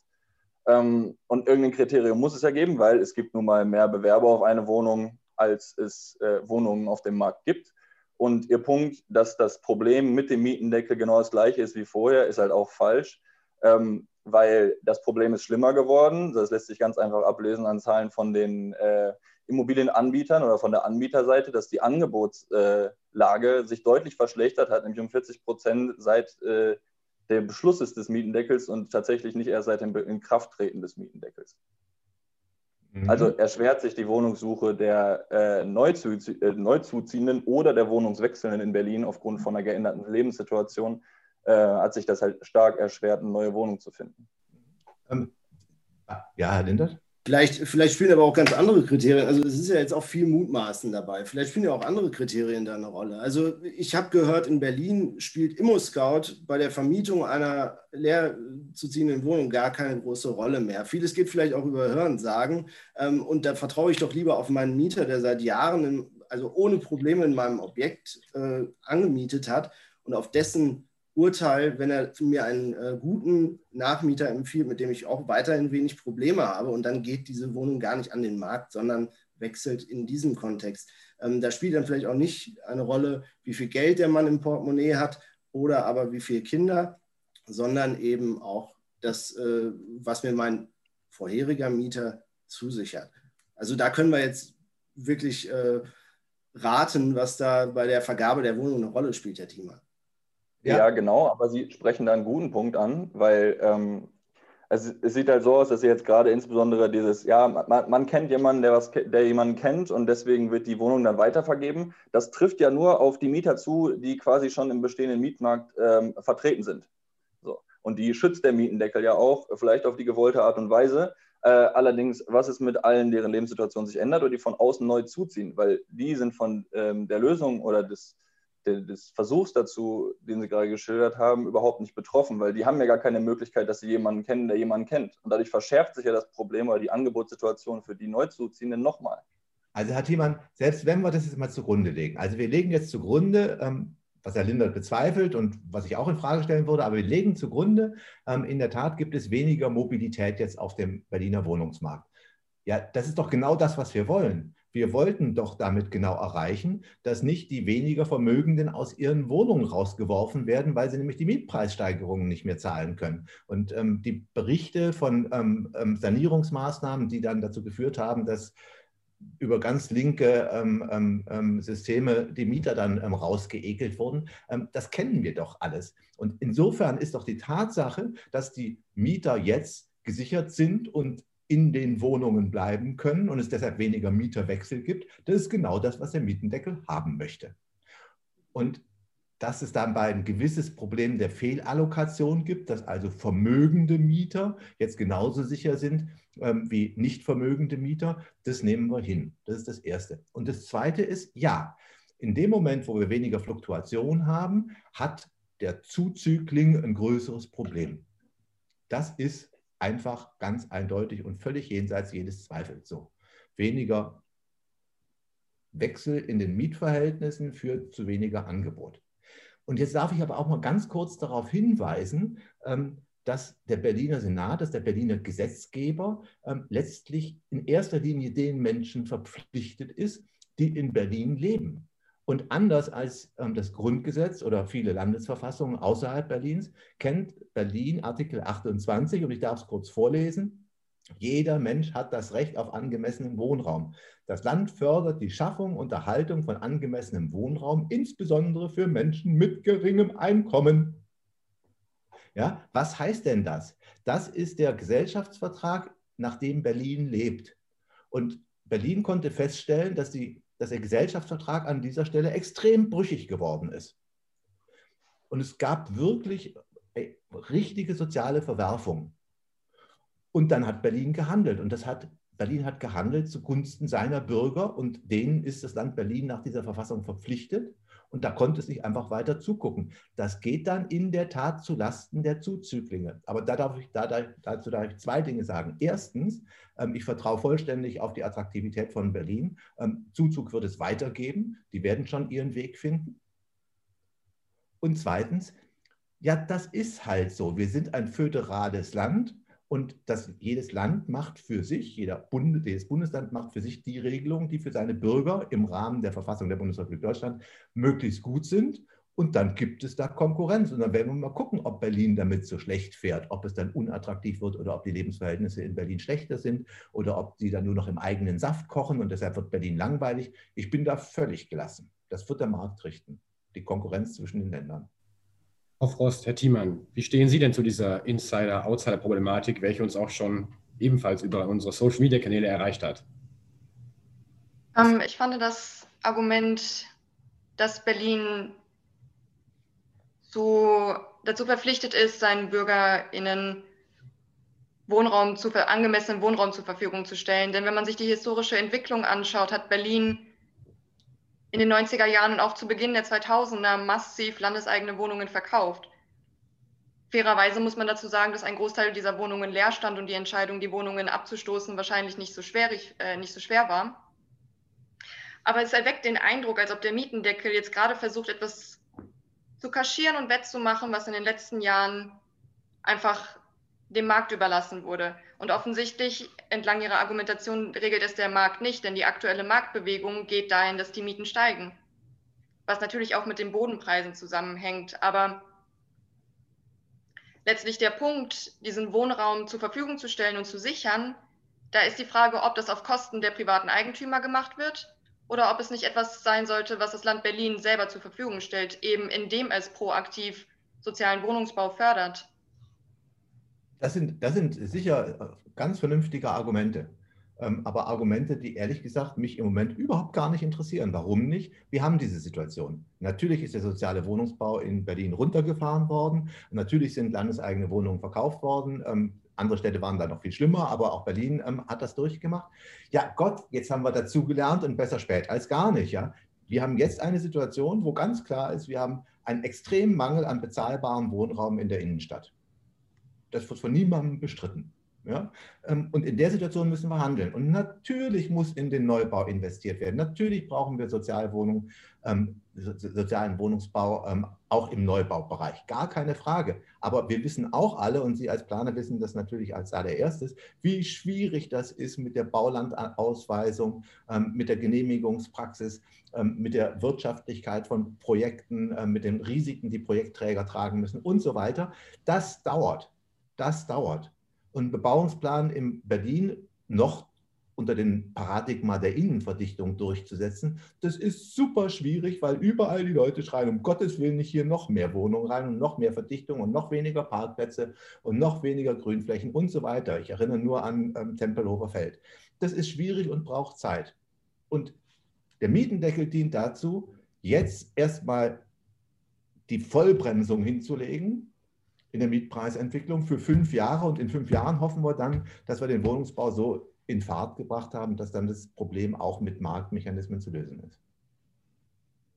Ähm, und irgendein Kriterium muss es ja geben, weil es gibt nun mal mehr Bewerber auf eine Wohnung, als es äh, Wohnungen auf dem Markt gibt. Und Ihr Punkt, dass das Problem mit dem Mietendeckel genau das gleiche ist wie vorher, ist halt auch falsch, ähm, weil das Problem ist schlimmer geworden. Das lässt sich ganz einfach ablesen an Zahlen von den äh, Immobilienanbietern oder von der Anbieterseite, dass die Angebotslage äh, sich deutlich verschlechtert hat, nämlich um 40 Prozent seit äh, der Beschluss ist des Mietendeckels und tatsächlich nicht erst seit dem Inkrafttreten des Mietendeckels. Mhm. Also erschwert sich die Wohnungssuche der äh, Neuzu äh, Neuzuziehenden oder der Wohnungswechselnden in Berlin aufgrund von einer geänderten Lebenssituation, äh, hat sich das halt stark erschwert, eine neue Wohnung zu finden. Ähm, ja, Herr Lindert? Vielleicht, vielleicht spielen aber auch ganz andere Kriterien. Also es ist ja jetzt auch viel Mutmaßen dabei. Vielleicht spielen ja auch andere Kriterien da eine Rolle. Also ich habe gehört, in Berlin spielt ImmoScout bei der Vermietung einer leer zu ziehenden Wohnung gar keine große Rolle mehr. Vieles geht vielleicht auch über Hörensagen. Ähm, und da vertraue ich doch lieber auf meinen Mieter, der seit Jahren, in, also ohne Probleme in meinem Objekt äh, angemietet hat und auf dessen Urteil, wenn er mir einen äh, guten Nachmieter empfiehlt, mit dem ich auch weiterhin wenig Probleme habe und dann geht diese Wohnung gar nicht an den Markt, sondern wechselt in diesem Kontext. Ähm, da spielt dann vielleicht auch nicht eine Rolle, wie viel Geld der Mann im Portemonnaie hat oder aber wie viele Kinder, sondern eben auch das, äh, was mir mein vorheriger Mieter zusichert. Also da können wir jetzt wirklich äh, raten, was da bei der Vergabe der Wohnung eine Rolle spielt, Herr Thiemann. Ja. ja, genau, aber Sie sprechen da einen guten Punkt an, weil ähm, es, es, sieht halt so aus, dass Sie jetzt gerade insbesondere dieses, ja, man, man, kennt jemanden, der, was, der jemanden kennt und deswegen wird die Wohnung dann weitervergeben. Das trifft ja nur auf die Mieter zu, die quasi schon im bestehenden Mietmarkt ähm, vertreten sind. So. Und die schützt der Mietendeckel ja auch, vielleicht auf die gewollte Art und Weise. Äh, allerdings, was ist mit allen, deren Lebenssituation sich ändert oder die von außen neu zuziehen? Weil die sind von ähm, der Lösung oder des des Versuchs dazu, den Sie gerade geschildert haben, überhaupt nicht betroffen, weil die haben ja gar keine Möglichkeit, dass sie jemanden kennen, der jemanden kennt. Und dadurch verschärft sich ja das Problem oder die Angebotssituation für die Neuzuziehenden nochmal. Also Herr Thiemann, selbst wenn wir das jetzt mal zugrunde legen, also wir legen jetzt zugrunde, ähm, was Herr Lindert bezweifelt und was ich auch in Frage stellen würde, aber wir legen zugrunde, ähm, in der Tat gibt es weniger Mobilität jetzt auf dem Berliner Wohnungsmarkt. Ja, das ist doch genau das, was wir wollen. Wir wollten doch damit genau erreichen, dass nicht die weniger Vermögenden aus ihren Wohnungen rausgeworfen werden, weil sie nämlich die Mietpreissteigerungen nicht mehr zahlen können. Und ähm, die Berichte von ähm, ähm Sanierungsmaßnahmen, die dann dazu geführt haben, dass über ganz linke ähm, ähm, ähm Systeme die Mieter dann ähm, rausgeekelt wurden. Ähm, das kennen wir doch alles. Und insofern ist doch die Tatsache, dass die Mieter jetzt gesichert sind und in den Wohnungen bleiben können und es deshalb weniger Mieterwechsel gibt, das ist genau das, was der Mietendeckel haben möchte. Und dass es dabei ein gewisses Problem der Fehlallokation gibt, dass also vermögende Mieter jetzt genauso sicher sind ähm, wie nicht vermögende Mieter. Das nehmen wir hin. Das ist das Erste. Und das Zweite ist, ja, in dem Moment, wo wir weniger Fluktuation haben, hat der Zuzügling ein größeres Problem. Das ist einfach ganz eindeutig und völlig jenseits jedes Zweifels so. Weniger Wechsel in den Mietverhältnissen führt zu weniger Angebot. Und jetzt darf ich aber auch mal ganz kurz darauf hinweisen, ähm, dass der Berliner Senat, dass der Berliner Gesetzgeber ähm, letztlich in erster Linie den Menschen verpflichtet ist, die in Berlin leben. Und anders als ähm, das Grundgesetz oder viele Landesverfassungen außerhalb Berlins kennt Berlin Artikel 28, und ich darf es kurz vorlesen, jeder Mensch hat das Recht auf angemessenen Wohnraum. Das Land fördert die Schaffung und Erhaltung von angemessenem Wohnraum, insbesondere für Menschen mit geringem Einkommen. Ja, was heißt denn das? Das ist der Gesellschaftsvertrag, nach dem Berlin lebt. Und Berlin konnte feststellen, dass, die, dass der Gesellschaftsvertrag an dieser Stelle extrem brüchig geworden ist. Und es gab wirklich ey, richtige soziale Verwerfungen. Und dann hat Berlin gehandelt. Und das hat, Berlin hat gehandelt zugunsten seiner Bürger und denen ist das Land Berlin nach dieser Verfassung verpflichtet. Und da konnte es nicht einfach weiter zugucken. Das geht dann in der Tat zu Lasten der Zuzüglinge. Aber da darf ich, da, dazu darf ich zwei Dinge sagen. Erstens, ähm, ich vertraue vollständig auf die Attraktivität von Berlin. Ähm, Zuzug wird es weitergeben. Die werden schon ihren Weg finden. Und zweitens, ja, das ist halt so. Wir sind ein föderales Land und das, jedes Land macht für sich, jeder Bund, jedes Bundesland macht für sich die Regelungen, die für seine Bürger im Rahmen der Verfassung der Bundesrepublik Deutschland möglichst gut sind. Und dann gibt es da Konkurrenz. Und dann werden wir mal gucken, ob Berlin damit so schlecht fährt, ob es dann unattraktiv wird oder ob die Lebensverhältnisse in Berlin schlechter sind oder ob sie dann nur noch im eigenen Saft kochen und deshalb wird Berlin langweilig. Ich bin da völlig gelassen. Das wird der Markt richten, die Konkurrenz zwischen den Ländern. Frau Frost, Herr Thiemann, wie stehen Sie denn zu dieser Insider-Outsider-Problematik, welche uns auch schon ebenfalls über unsere Social-Media-Kanäle erreicht hat? Ähm, ich fand das Argument, dass Berlin so dazu verpflichtet ist, seinen BürgerInnen Wohnraum zu, angemessenen Wohnraum zur Verfügung zu stellen. Denn wenn man sich die historische Entwicklung anschaut, hat Berlin in den 90er Jahren und auch zu Beginn der 2000er massiv landeseigene Wohnungen verkauft. Fairerweise muss man dazu sagen, dass ein Großteil dieser Wohnungen leer stand und die Entscheidung, die Wohnungen abzustoßen, wahrscheinlich nicht so, schwerig, äh, nicht so schwer war. Aber es erweckt den Eindruck, als ob der Mietendeckel jetzt gerade versucht, etwas zu kaschieren und wettzumachen, was in den letzten Jahren einfach dem Markt überlassen wurde. Und offensichtlich entlang ihrer Argumentation regelt es der Markt nicht, denn die aktuelle Marktbewegung geht dahin, dass die Mieten steigen. Was natürlich auch mit den Bodenpreisen zusammenhängt. Aber letztlich der Punkt, diesen Wohnraum zur Verfügung zu stellen und zu sichern, da ist die Frage, ob das auf Kosten der privaten Eigentümer gemacht wird oder ob es nicht etwas sein sollte, was das Land Berlin selber zur Verfügung stellt, eben indem es proaktiv sozialen Wohnungsbau fördert. Das sind, das sind sicher äh, ganz vernünftige Argumente. Ähm, aber Argumente, die ehrlich gesagt mich im Moment überhaupt gar nicht interessieren. Warum nicht? Wir haben diese Situation. Natürlich ist der soziale Wohnungsbau in Berlin runtergefahren worden. Natürlich sind landeseigene Wohnungen verkauft worden. Ähm, andere Städte waren da noch viel schlimmer, aber auch Berlin ähm, hat das durchgemacht. Ja, Gott, jetzt haben wir dazu gelernt und besser spät als gar nicht. Ja? Wir haben jetzt eine Situation, wo ganz klar ist, wir haben einen extremen Mangel an bezahlbarem Wohnraum in der Innenstadt. Das wird von niemandem bestritten. Ja? Ähm, und in der Situation müssen wir handeln. Und natürlich muss in den Neubau investiert werden. Natürlich brauchen wir Sozialwohnungen, ähm, sozialen Wohnungsbau ähm, auch im Neubaubereich. Gar keine Frage. Aber wir wissen auch alle, und Sie als Planer wissen das natürlich als allererstes, wie schwierig das ist mit der Baulandausweisung, mit der Genehmigungspraxis, mit der Wirtschaftlichkeit von Projekten, mit den Risiken, die Projektträger tragen müssen und so weiter. Das dauert. Das dauert. Und Bebauungsplan in Berlin noch unter dem Paradigma der Innenverdichtung durchzusetzen, das ist super schwierig, weil überall die Leute schreien, um Gottes Willen nicht hier noch mehr Wohnungen rein und noch mehr Verdichtung und noch weniger Parkplätze und noch weniger Grünflächen und so weiter. Ich erinnere nur an ähm, Tempelhofer Feld. Das ist schwierig und braucht Zeit. Und der Mietendeckel dient dazu, jetzt erstmal die Vollbremsung hinzulegen in der Mietpreisentwicklung für fünf Jahre. Und in fünf Jahren hoffen wir dann, dass wir den Wohnungsbau so in Fahrt gebracht haben, dass dann das Problem auch mit Marktmechanismen zu lösen ist.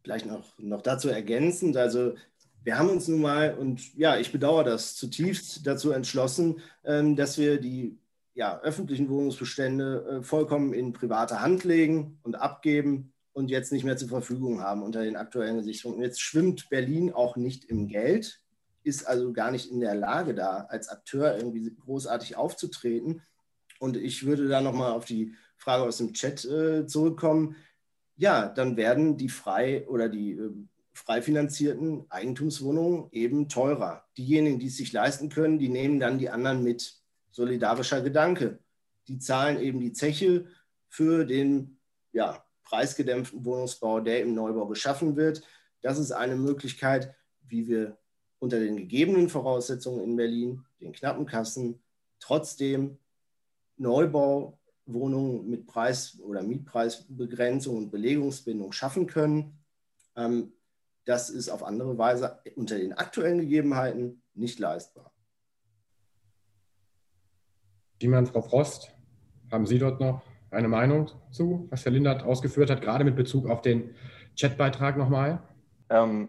Vielleicht noch, noch dazu ergänzend, also wir haben uns nun mal, und ja, ich bedauere das zutiefst, dazu entschlossen, ähm, dass wir die ja, öffentlichen Wohnungsbestände äh, vollkommen in private Hand legen und abgeben und jetzt nicht mehr zur Verfügung haben unter den aktuellen Gesichtspunkten. Jetzt schwimmt Berlin auch nicht im Geld, ist also gar nicht in der Lage, da als Akteur irgendwie großartig aufzutreten. Und ich würde da nochmal auf die Frage aus dem Chat äh, zurückkommen. Ja, dann werden die frei oder die äh, frei finanzierten Eigentumswohnungen eben teurer. Diejenigen, die es sich leisten können, die nehmen dann die anderen mit. Solidarischer Gedanke. Die zahlen eben die Zeche für den ja, preisgedämpften Wohnungsbau, der im Neubau geschaffen wird. Das ist eine Möglichkeit, wie wir unter den gegebenen Voraussetzungen in Berlin, den knappen Kassen, trotzdem Neubauwohnungen mit Preis- oder Mietpreisbegrenzung und Belegungsbindung schaffen können. Ähm, das ist auf andere Weise unter den aktuellen Gegebenheiten nicht leistbar. Diemann, Frau Frost, haben Sie dort noch eine Meinung zu, was Herr Lindert ausgeführt hat, gerade mit Bezug auf den Chatbeitrag nochmal? Ähm,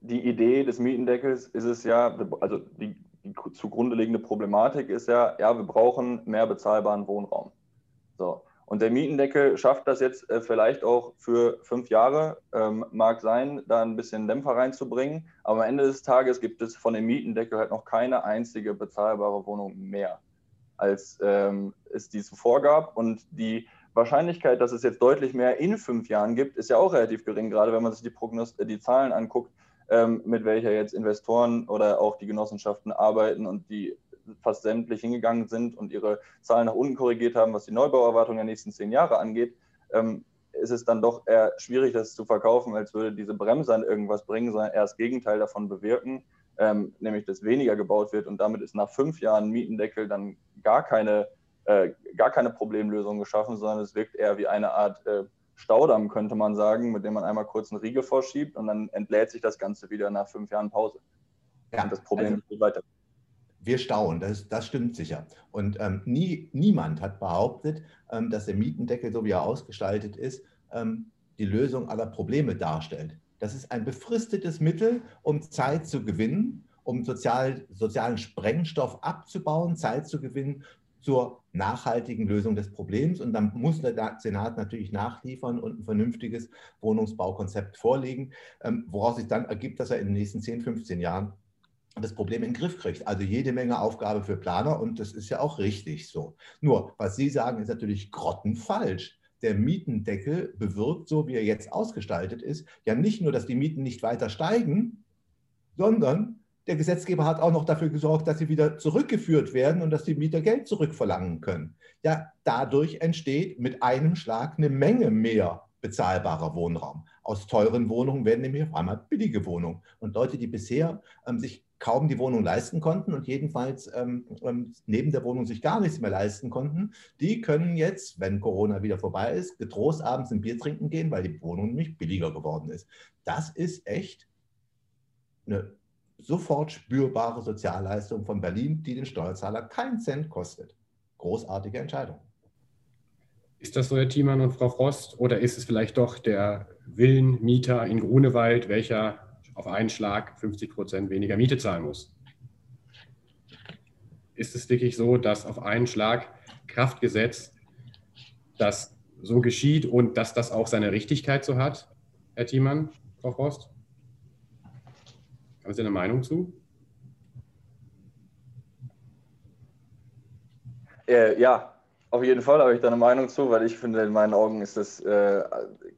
die Idee des Mietendeckels ist es ja, also die, die zugrunde liegende Problematik ist ja, ja, wir brauchen mehr bezahlbaren Wohnraum. So. Und der Mietendeckel schafft das jetzt äh, vielleicht auch für fünf Jahre, ähm, mag sein, da ein bisschen Dämpfer reinzubringen. Aber am Ende des Tages gibt es von dem Mietendeckel halt noch keine einzige bezahlbare Wohnung mehr, als ähm, es dies vorgab. Und die Wahrscheinlichkeit, dass es jetzt deutlich mehr in fünf Jahren gibt, ist ja auch relativ gering, gerade wenn man sich die, Prognos die Zahlen anguckt, ähm, mit welcher jetzt Investoren oder auch die Genossenschaften arbeiten und die fast sämtlich hingegangen sind und ihre Zahlen nach unten korrigiert haben, was die Neubauerwartung der nächsten zehn Jahre angeht, ähm, ist es dann doch eher schwierig, das zu verkaufen, als würde diese Bremse an irgendwas bringen, sondern eher das Gegenteil davon bewirken, ähm, nämlich dass weniger gebaut wird und damit ist nach fünf Jahren Mietendeckel dann gar keine, äh, gar keine Problemlösung geschaffen, sondern es wirkt eher wie eine Art äh, Staudamm, könnte man sagen, mit dem man einmal kurz einen Riegel vorschiebt und dann entlädt sich das Ganze wieder nach fünf Jahren Pause. Ja, und das Problem also, geht weiter wir staunen, das, das stimmt sicher. Und ähm, nie, niemand hat behauptet, ähm, dass der Mietendeckel, so wie er ausgestaltet ist, ähm, die Lösung aller Probleme darstellt. Das ist ein befristetes Mittel, um Zeit zu gewinnen, um sozial, sozialen Sprengstoff abzubauen, Zeit zu gewinnen zur nachhaltigen Lösung des Problems. Und dann muss der Senat natürlich nachliefern und ein vernünftiges Wohnungsbaukonzept vorlegen, ähm, woraus sich dann ergibt, dass er in den nächsten 10, 15 Jahren das Problem in den Griff kriegt. Also jede Menge Aufgabe für Planer und das ist ja auch richtig so. Nur, was Sie sagen, ist natürlich grottenfalsch. Der Mietendeckel bewirkt, so wie er jetzt ausgestaltet ist, ja nicht nur, dass die Mieten nicht weiter steigen, sondern der Gesetzgeber hat auch noch dafür gesorgt, dass sie wieder zurückgeführt werden und dass die Mieter Geld zurückverlangen können. Ja, dadurch entsteht mit einem Schlag eine Menge mehr bezahlbarer Wohnraum. Aus teuren Wohnungen werden nämlich auf einmal billige Wohnungen. Und Leute, die bisher ähm, sich kaum die Wohnung leisten konnten und jedenfalls ähm, ähm, neben der Wohnung sich gar nichts mehr leisten konnten, die können jetzt, wenn Corona wieder vorbei ist, getrost abends ein Bier trinken gehen, weil die Wohnung nämlich billiger geworden ist. Das ist echt eine sofort spürbare Sozialleistung von Berlin, die den Steuerzahler keinen Cent kostet. Großartige Entscheidung. Ist das so, Herr Thiemann und Frau Frost, oder ist es vielleicht doch der Villenmieter in Grunewald, welcher auf einen Schlag 50 Prozent weniger Miete zahlen muss. Ist es wirklich so, dass auf einen Schlag Kraftgesetz das so geschieht und dass das auch seine Richtigkeit so hat, Herr Thiemann, Frau Frost? Haben Sie eine Meinung zu? Äh, ja, auf jeden Fall habe ich da eine Meinung zu, weil ich finde, in meinen Augen ist das äh,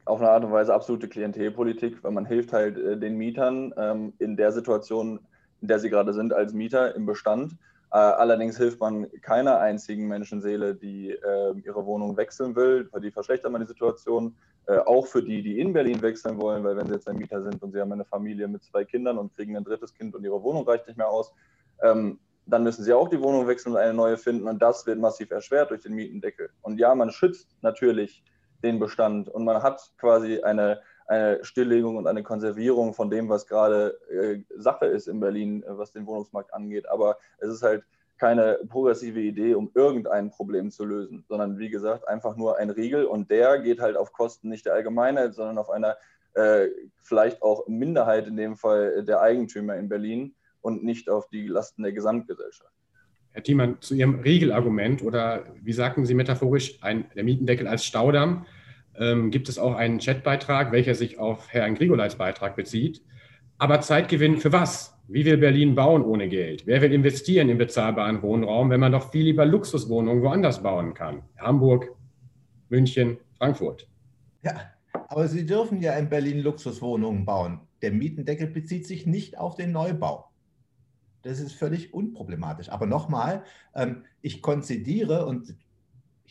auf eine Art und Weise absolute Klientelpolitik, weil man hilft halt äh, den Mietern ähm, in der Situation, in der sie gerade sind als Mieter im Bestand. Äh, allerdings hilft man keiner einzigen Menschenseele, die äh, ihre Wohnung wechseln will. Für die verschlechtert man die Situation. Äh, auch für die, die in Berlin wechseln wollen, weil wenn sie jetzt ein Mieter sind und sie haben eine Familie mit zwei Kindern und kriegen ein drittes Kind und ihre Wohnung reicht nicht mehr aus, ähm, dann müssen sie auch die Wohnung wechseln und eine neue finden und das wird massiv erschwert durch den Mietendeckel. Und ja, man schützt natürlich den Bestand und man hat quasi eine, eine Stilllegung und eine Konservierung von dem, was gerade äh, Sache ist in Berlin, äh, was den Wohnungsmarkt angeht. Aber es ist halt keine progressive Idee, um irgendein Problem zu lösen, sondern wie gesagt, einfach nur ein Riegel und der geht halt auf Kosten nicht der Allgemeinheit, sondern auf einer äh, vielleicht auch Minderheit, in dem Fall der Eigentümer in Berlin und nicht auf die Lasten der Gesamtgesellschaft. Herr Thiemann, zu Ihrem Regelargument oder wie sagten Sie metaphorisch, ein, der Mietendeckel als Staudamm, ähm, gibt es auch einen Chatbeitrag, welcher sich auf Herrn Grigoleits Beitrag bezieht. Aber Zeitgewinn für was? Wie will Berlin bauen ohne Geld? Wer will investieren in bezahlbaren Wohnraum, wenn man doch viel lieber Luxuswohnungen woanders bauen kann? Hamburg, München, Frankfurt. Ja, aber Sie dürfen ja in Berlin Luxuswohnungen bauen. Der Mietendeckel bezieht sich nicht auf den Neubau. Das ist völlig unproblematisch. Aber nochmal, ähm, ich konzidiere und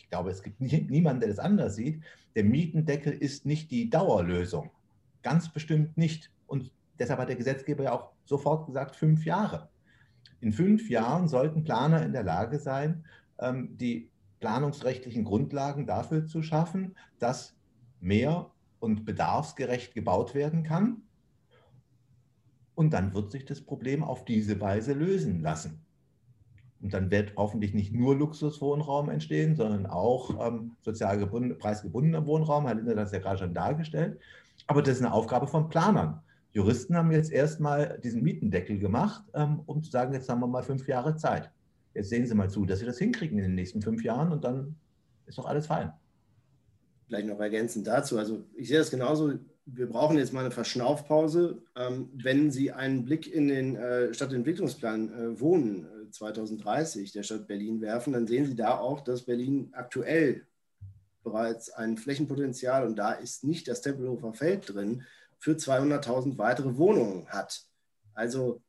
ich glaube, es gibt niemanden, der das anders sieht. Der Mietendeckel ist nicht die Dauerlösung. Ganz bestimmt nicht. Und deshalb hat der Gesetzgeber ja auch sofort gesagt, fünf Jahre. In fünf Jahren sollten Planer in der Lage sein, ähm, die planungsrechtlichen Grundlagen dafür zu schaffen, dass mehr und bedarfsgerecht gebaut werden kann und dann wird sich das Problem auf diese Weise lösen lassen. Und dann wird hoffentlich nicht nur Luxuswohnraum entstehen, sondern auch ähm, sozial gebunden, preisgebundener Wohnraum, Herr Lindner hat das ja gerade schon dargestellt. Aber das ist eine Aufgabe von Planern. Juristen haben jetzt erstmal diesen Mietendeckel gemacht, ähm, um zu sagen, jetzt haben wir mal fünf Jahre Zeit. Jetzt sehen Sie mal zu, dass Sie das hinkriegen in den nächsten fünf Jahren und dann ist doch alles fein. Vielleicht noch ergänzend dazu. Also ich sehe das genauso wir brauchen jetzt mal eine Verschnaufpause. Ähm, wenn Sie einen Blick in den äh, Stadtentwicklungsplan äh, Wohnen äh, 2030 der Stadt Berlin werfen, dann sehen Sie da auch, dass Berlin aktuell bereits ein Flächenpotenzial, und da ist nicht das Tempelhofer Feld drin, für 200.000 weitere Wohnungen hat. Also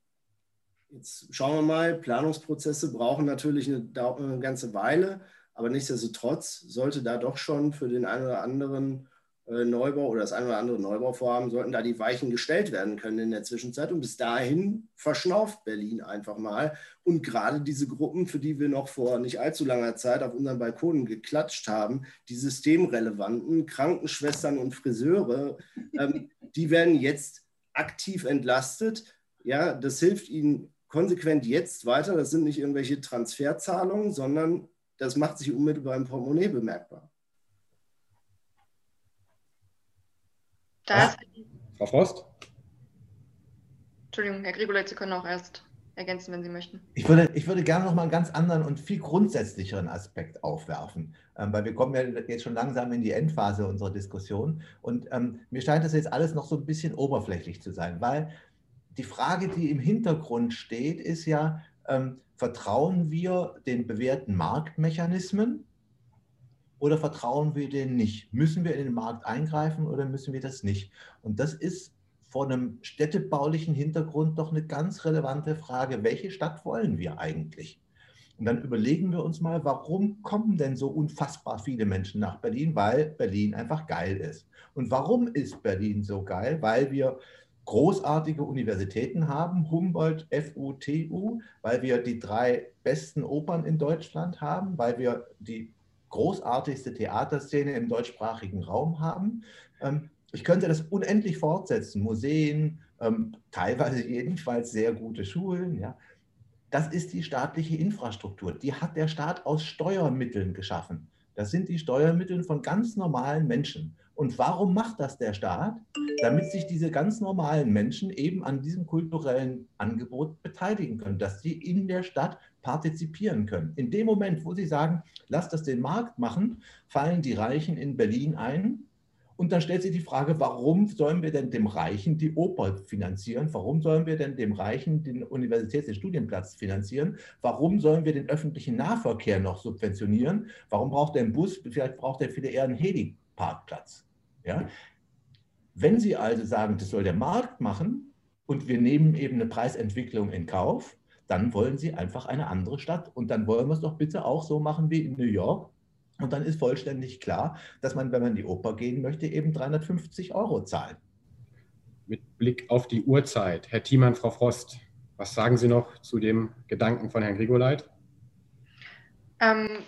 jetzt schauen wir mal, Planungsprozesse brauchen natürlich eine, eine ganze Weile, aber nichtsdestotrotz sollte da doch schon für den einen oder anderen Neubau oder das ein oder andere Neubauvorhaben sollten da die Weichen gestellt werden können in der Zwischenzeit. Und bis dahin verschnauft Berlin einfach mal. Und gerade diese Gruppen, für die wir noch vor nicht allzu langer Zeit auf unseren Balkonen geklatscht haben, die systemrelevanten Krankenschwestern und Friseure, ähm, die werden jetzt aktiv entlastet. Ja, das hilft ihnen konsequent jetzt weiter. Das sind nicht irgendwelche Transferzahlungen, sondern das macht sich unmittelbar im Portemonnaie bemerkbar. Da Frau Frost? Entschuldigung, Herr Grigoleit, Sie können auch erst ergänzen, wenn Sie möchten. Ich würde, ich würde gerne noch mal einen ganz anderen und viel grundsätzlicheren Aspekt aufwerfen, ähm, weil wir kommen ja jetzt schon langsam in die Endphase unserer Diskussion und ähm, mir scheint das jetzt alles noch so ein bisschen oberflächlich zu sein, weil die Frage, die im Hintergrund steht, ist ja, ähm, vertrauen wir den bewährten Marktmechanismen oder vertrauen wir denen nicht? Müssen wir in den Markt eingreifen oder müssen wir das nicht? Und das ist vor einem städtebaulichen Hintergrund doch eine ganz relevante Frage. Welche Stadt wollen wir eigentlich? Und dann überlegen wir uns mal, warum kommen denn so unfassbar viele Menschen nach Berlin? Weil Berlin einfach geil ist. Und warum ist Berlin so geil? Weil wir großartige Universitäten haben, Humboldt, FU, TU, weil wir die drei besten Opern in Deutschland haben, weil wir die großartigste Theaterszene im deutschsprachigen Raum haben. Ähm, ich könnte das unendlich fortsetzen. Museen, ähm, teilweise jedenfalls sehr gute Schulen. Ja. Das ist die staatliche Infrastruktur. Die hat der Staat aus Steuermitteln geschaffen. Das sind die Steuermittel von ganz normalen Menschen. Und warum macht das der Staat? Damit sich diese ganz normalen Menschen eben an diesem kulturellen Angebot beteiligen können, dass sie in der Stadt partizipieren können. In dem Moment, wo sie sagen, lass das den Markt machen, fallen die Reichen in Berlin ein. Und dann stellt sich die Frage, warum sollen wir denn dem Reichen die Oper finanzieren? Warum sollen wir denn dem Reichen den Universitäts- und Studienplatz finanzieren? Warum sollen wir den öffentlichen Nahverkehr noch subventionieren? Warum braucht er einen Bus? Vielleicht braucht er viel eher einen Heli-Parkplatz. Ja? Wenn Sie also sagen, das soll der Markt machen und wir nehmen eben eine Preisentwicklung in Kauf, dann wollen Sie einfach eine andere Stadt. Und dann wollen wir es doch bitte auch so machen wie in New York. Und dann ist vollständig klar, dass man, wenn man in die Oper gehen möchte, eben 350 Euro zahlt. Mit Blick auf die Uhrzeit, Herr Thiemann, Frau Frost, was sagen Sie noch zu dem Gedanken von Herrn Grigoleit? Ähm,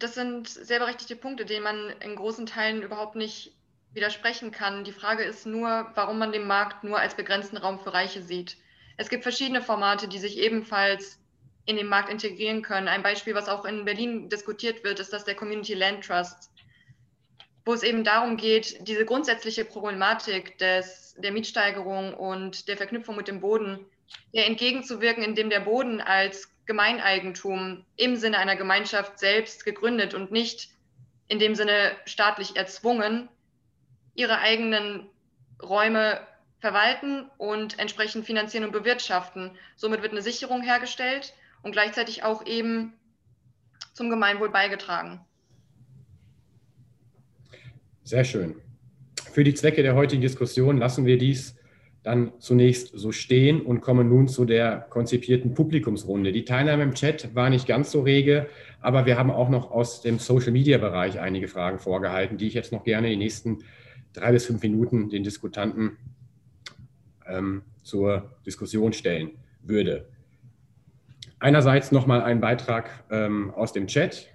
das sind sehr berechtigte Punkte, denen man in großen Teilen überhaupt nicht widersprechen kann. Die Frage ist nur, warum man den Markt nur als begrenzten Raum für Reiche sieht. Es gibt verschiedene Formate, die sich ebenfalls in den Markt integrieren können. Ein Beispiel, was auch in Berlin diskutiert wird, ist das der Community Land Trust, wo es eben darum geht, diese grundsätzliche Problematik des, der Mietsteigerung und der Verknüpfung mit dem Boden der entgegenzuwirken, indem der Boden als Gemeineigentum im Sinne einer Gemeinschaft selbst gegründet und nicht in dem Sinne staatlich erzwungen, ihre eigenen Räume verwalten und entsprechend finanzieren und bewirtschaften. Somit wird eine Sicherung hergestellt und gleichzeitig auch eben zum Gemeinwohl beigetragen. Sehr schön. Für die Zwecke der heutigen Diskussion lassen wir dies dann zunächst so stehen und kommen nun zu der konzipierten Publikumsrunde. Die Teilnahme im Chat war nicht ganz so rege, aber wir haben auch noch aus dem Social-Media-Bereich einige Fragen vorgehalten, die ich jetzt noch gerne in den nächsten drei bis fünf Minuten den Diskutanten ähm, zur Diskussion stellen würde. Einerseits nochmal ein Beitrag ähm, aus dem Chat,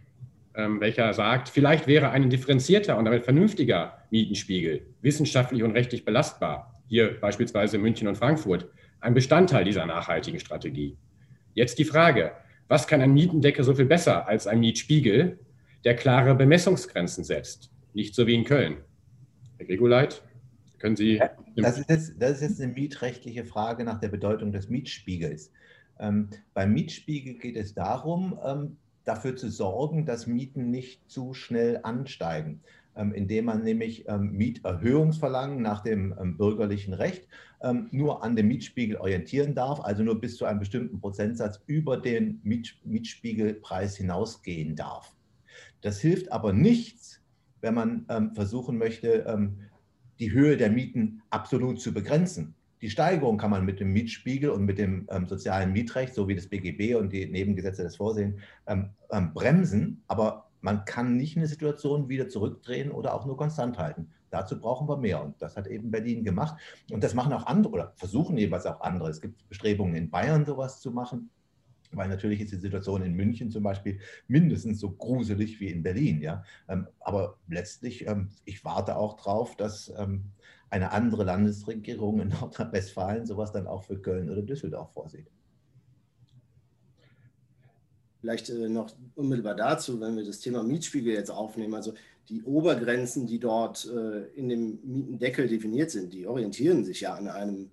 ähm, welcher sagt, vielleicht wäre ein differenzierter und damit vernünftiger Mietenspiegel wissenschaftlich und rechtlich belastbar hier beispielsweise München und Frankfurt, ein Bestandteil dieser nachhaltigen Strategie. Jetzt die Frage, was kann ein Mietendeckel so viel besser als ein Mietspiegel, der klare Bemessungsgrenzen setzt? Nicht so wie in Köln. Herr Gregoleit, können Sie... Das ist, jetzt, das ist jetzt eine mietrechtliche Frage nach der Bedeutung des Mietspiegels. Ähm, beim Mietspiegel geht es darum, ähm, dafür zu sorgen, dass Mieten nicht zu schnell ansteigen. Ähm, indem man nämlich ähm, Mieterhöhungsverlangen nach dem ähm, bürgerlichen Recht nur an dem Mietspiegel orientieren darf, also nur bis zu einem bestimmten Prozentsatz über den Mietspiegelpreis hinausgehen darf. Das hilft aber nichts, wenn man versuchen möchte, die Höhe der Mieten absolut zu begrenzen. Die Steigerung kann man mit dem Mietspiegel und mit dem ähm, sozialen Mietrecht, so wie das BGB und die Nebengesetze das vorsehen, ähm, ähm, bremsen. Aber man kann nicht eine Situation wieder zurückdrehen oder auch nur konstant halten. Dazu brauchen wir mehr. Und das hat eben Berlin gemacht. Und das machen auch andere oder versuchen jeweils auch andere. Es gibt Bestrebungen in Bayern, sowas zu machen. Weil natürlich ist die Situation in München zum Beispiel mindestens so gruselig wie in Berlin. Ja? Ähm, aber letztlich, ähm, ich warte auch darauf, dass ähm, eine andere Landesregierung in Nordrhein-Westfalen sowas dann auch für Köln oder Düsseldorf vorsieht. Vielleicht äh, noch unmittelbar dazu, wenn wir das Thema Mietspiegel jetzt aufnehmen, also die Obergrenzen, die dort äh, in dem Mietendeckel definiert sind, die orientieren sich ja an einem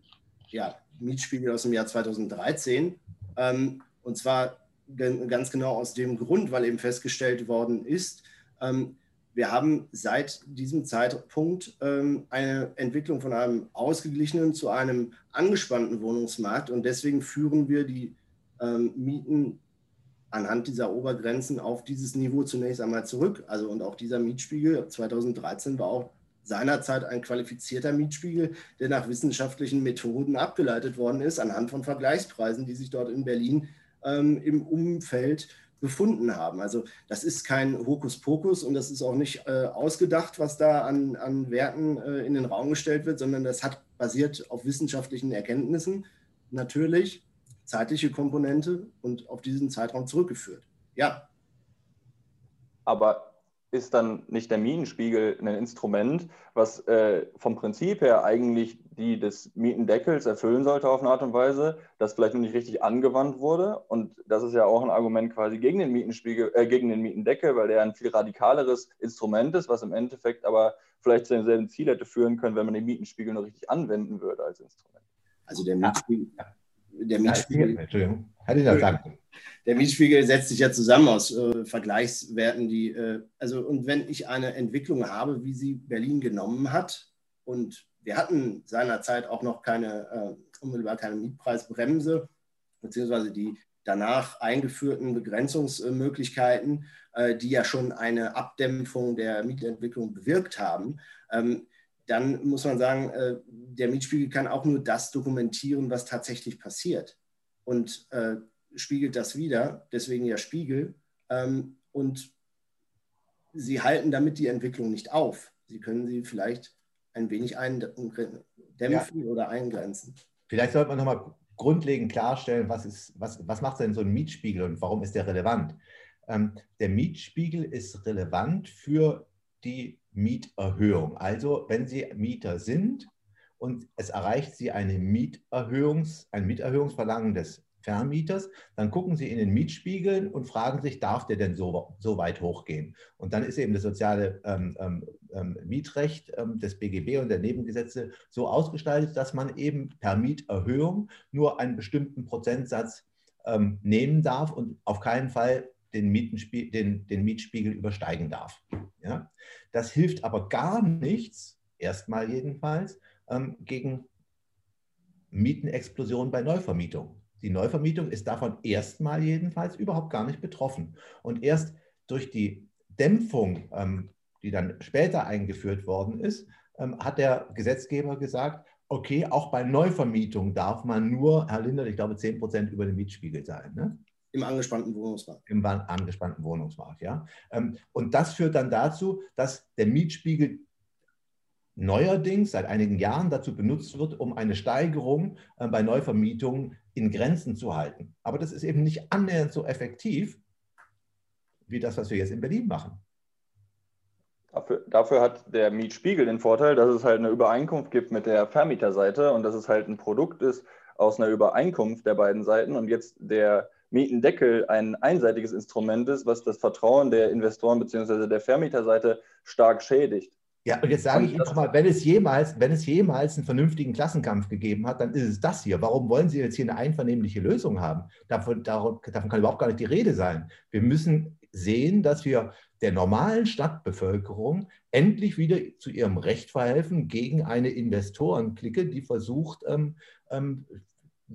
ja, Mietspiegel aus dem Jahr 2013. Ähm, und zwar ganz genau aus dem Grund, weil eben festgestellt worden ist, ähm, wir haben seit diesem Zeitpunkt ähm, eine Entwicklung von einem ausgeglichenen zu einem angespannten Wohnungsmarkt und deswegen führen wir die Mieten anhand dieser Obergrenzen auf dieses Niveau zunächst einmal zurück. Also und auch dieser Mietspiegel 2013 war auch seinerzeit ein qualifizierter Mietspiegel, der nach wissenschaftlichen Methoden abgeleitet worden ist, anhand von Vergleichspreisen, die sich dort in Berlin ähm, im Umfeld befunden haben. Also das ist kein Hokuspokus und das ist auch nicht äh, ausgedacht, was da an, an Werten äh, in den Raum gestellt wird, sondern das hat basiert auf wissenschaftlichen Erkenntnissen natürlich zeitliche Komponente und auf diesen Zeitraum zurückgeführt. Ja. Aber ist dann nicht der Mietenspiegel ein Instrument, was äh, vom Prinzip her eigentlich die des Mietendeckels erfüllen sollte auf eine Art und Weise, das vielleicht noch nicht richtig angewandt wurde. Und das ist ja auch ein Argument quasi gegen den Mietenspiegel, äh, gegen den Mietendeckel, weil der ein viel radikaleres Instrument ist, was im Endeffekt aber vielleicht zu demselben Ziel hätte führen können, wenn man den Mietenspiegel noch richtig anwenden würde als Instrument. Also der Mietspiegel, ja der Mietspiegel. Hatte ich das sagen. Der Mietspiegel setzt sich ja zusammen aus äh, Vergleichswerten, die, äh, also und wenn ich eine Entwicklung habe, wie sie Berlin genommen hat, und wir hatten seinerzeit auch noch keine, äh, unmittelbar keine Mietpreisbremse, beziehungsweise die danach eingeführten Begrenzungsmöglichkeiten, äh, die ja schon eine Abdämpfung der Mietentwicklung bewirkt haben. Ähm, dann muss man sagen, äh, der Mietspiegel kann auch nur das dokumentieren, was tatsächlich passiert und äh, spiegelt das wieder, deswegen ja Spiegel. Ähm, und sie halten damit die Entwicklung nicht auf. Sie können sie vielleicht ein wenig eindämpfen ja. oder eingrenzen. Vielleicht sollte man nochmal grundlegend klarstellen, was, ist, was, was macht denn so ein Mietspiegel und warum ist der relevant? Ähm, der Mietspiegel ist relevant für die Mieterhöhung. Also wenn Sie Mieter sind und es erreicht Sie eine Mieterhöhungs, ein Mieterhöhungsverlangen des Vermieters, dann gucken Sie in den Mietspiegeln und fragen sich, darf der denn so, so weit hochgehen? Und dann ist eben das soziale ähm, ähm, ähm Mietrecht ähm, des BGB und der Nebengesetze so ausgestaltet, dass man eben per Mieterhöhung nur einen bestimmten Prozentsatz ähm, nehmen darf und auf keinen Fall den, den, den Mietspiegel übersteigen darf. Ja? Das hilft aber gar nichts, erstmal jedenfalls, ähm, gegen Mietenexplosionen bei Neuvermietung. Die Neuvermietung ist davon erstmal jedenfalls überhaupt gar nicht betroffen. Und erst durch die Dämpfung, ähm, die dann später eingeführt worden ist, ähm, hat der Gesetzgeber gesagt, okay, auch bei Neuvermietung darf man nur, Herr Lindert, ich glaube, 10 Prozent über dem Mietspiegel sein. Ne? Im angespannten Wohnungsmarkt. Im angespannten Wohnungsmarkt, ja. Ähm, und das führt dann dazu, dass der Mietspiegel neuerdings seit einigen Jahren dazu benutzt wird, um eine Steigerung äh, bei Neuvermietungen in Grenzen zu halten. Aber das ist eben nicht annähernd so effektiv wie das, was wir jetzt in Berlin machen. Dafür, dafür, hat der Mietspiegel den Vorteil, dass es halt eine Übereinkunft gibt mit der Vermieterseite und dass es halt ein Produkt ist aus einer Übereinkunft der beiden Seiten und jetzt der Mietendeckel ein einseitiges Instrument ist, was das Vertrauen der Investoren bzw. der Vermieterseite stark schädigt. Ja, und jetzt sage ich Ihnen nochmal, wenn es, jemals, wenn es jemals einen vernünftigen Klassenkampf gegeben hat, dann ist es das hier. Warum wollen Sie jetzt hier eine einvernehmliche Lösung haben? Davon, davon, davon kann überhaupt gar nicht die Rede sein. Wir müssen sehen, dass wir der normalen Stadtbevölkerung endlich wieder zu ihrem Recht verhelfen gegen eine Investorenklicke, die versucht, ähm, ähm,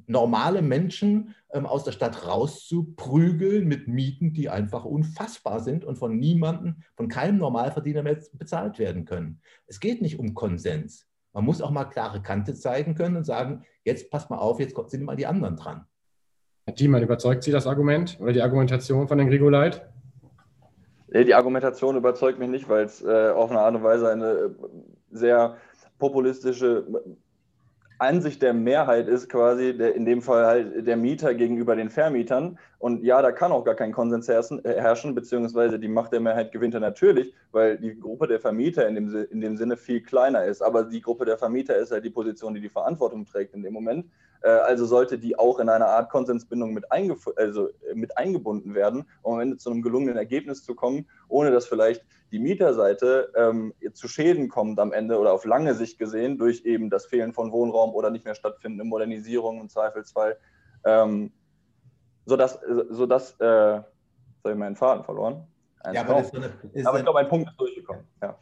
normale Menschen ähm, aus der Stadt rauszuprügeln mit Mieten, die einfach unfassbar sind und von niemandem, von keinem Normalverdiener mehr bezahlt werden können. Es geht nicht um Konsens. Man muss auch mal klare Kante zeigen können und sagen, jetzt passt mal auf, jetzt sind mal die anderen dran. Herr Thiemann, überzeugt Sie das Argument oder die Argumentation von Herrn Grigoleit? Nee, die Argumentation überzeugt mich nicht, weil es äh, auf eine Art und Weise eine äh, sehr populistische Ansicht der Mehrheit ist quasi der, in dem Fall halt der Mieter gegenüber den Vermietern. Und ja, da kann auch gar kein Konsens herrschen, äh, herrschen beziehungsweise die Macht der Mehrheit gewinnt er natürlich, weil die Gruppe der Vermieter in dem, in dem Sinne viel kleiner ist. Aber die Gruppe der Vermieter ist halt die Position, die die Verantwortung trägt in dem Moment. Äh, also sollte die auch in einer Art Konsensbindung mit, also äh, mit eingebunden werden, um am Ende zu einem gelungenen Ergebnis zu kommen, ohne dass vielleicht die Mieterseite ähm, zu Schäden kommt am Ende oder auf lange Sicht gesehen durch eben das Fehlen von Wohnraum oder nicht mehr stattfindende Modernisierung im Zweifelsfall, ähm, sodass, sodass äh, jetzt habe ich meinen Faden verloren. Ja, aber, das eine, aber ich glaube, ein Punkt ist durchgekommen. Ja.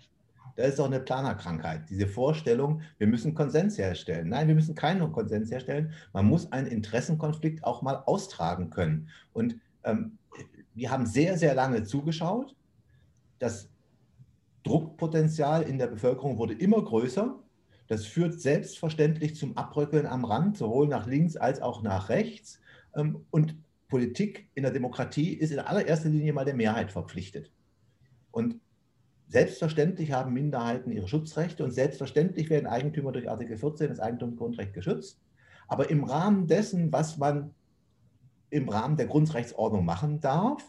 Das ist doch eine Planerkrankheit. Diese Vorstellung, wir müssen Konsens herstellen. Nein, wir müssen keinen Konsens herstellen. Man muss einen Interessenkonflikt auch mal austragen können. Und ähm, wir haben sehr, sehr lange zugeschaut. Das Druckpotenzial in der Bevölkerung wurde immer größer. Das führt selbstverständlich zum Abrückeln am Rand, sowohl nach links als auch nach rechts. Ähm, und Politik in der Demokratie ist in allererster Linie mal der Mehrheit verpflichtet. Und selbstverständlich haben Minderheiten ihre Schutzrechte und selbstverständlich werden Eigentümer durch Artikel 14 des Eigentumsgrundrechts geschützt. Aber im Rahmen dessen, was man im Rahmen der Grundrechtsordnung machen darf,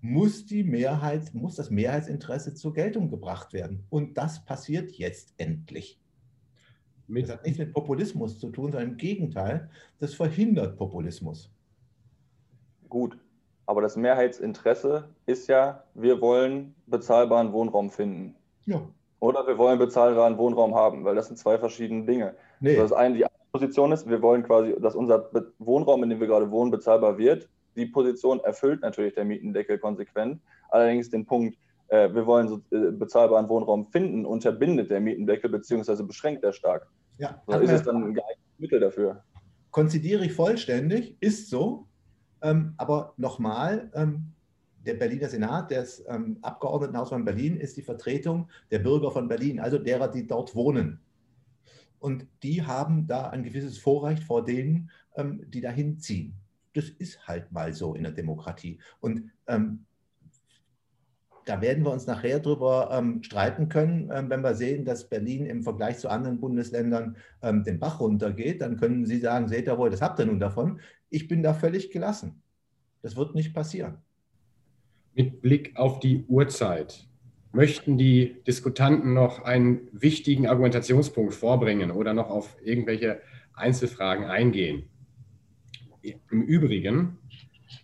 muss die Mehrheit, muss das Mehrheitsinteresse zur Geltung gebracht werden. Und das passiert jetzt endlich. Das hat nichts mit Populismus zu tun, sondern im Gegenteil, das verhindert Populismus. Gut, aber das Mehrheitsinteresse ist ja, wir wollen bezahlbaren Wohnraum finden. Ja. Oder wir wollen bezahlbaren Wohnraum haben, weil das sind zwei verschiedene Dinge. Nee. Also das eine, die eine Position ist, wir wollen quasi, dass unser Wohnraum, in dem wir gerade wohnen, bezahlbar wird die Position erfüllt natürlich der Mietendeckel konsequent. Allerdings den Punkt, äh, wir wollen so, äh, bezahlbaren Wohnraum finden, unterbindet der Mietendeckel bzw. beschränkt er stark. Ja, so ist es dann ein geeignetes Mittel dafür. Konzidiere ich vollständig, ist so. Ähm, aber nochmal, ähm, der Berliner Senat, das ähm, Abgeordnetenhaus von Berlin, ist die Vertretung der Bürger von Berlin, also derer, die dort wohnen. Und die haben da ein gewisses Vorrecht vor denen, ähm, die dahin ziehen das ist halt mal so in der Demokratie. Und ähm, da werden wir uns nachher drüber ähm, streiten können, ähm, wenn wir sehen, dass Berlin im Vergleich zu anderen Bundesländern ähm, den Bach runtergeht. Dann können Sie sagen, seht ihr wohl, das habt ihr nun davon. Ich bin da völlig gelassen. Das wird nicht passieren. Mit Blick auf die Uhrzeit möchten die Diskutanten noch einen wichtigen Argumentationspunkt vorbringen oder noch auf irgendwelche Einzelfragen eingehen. Im Übrigen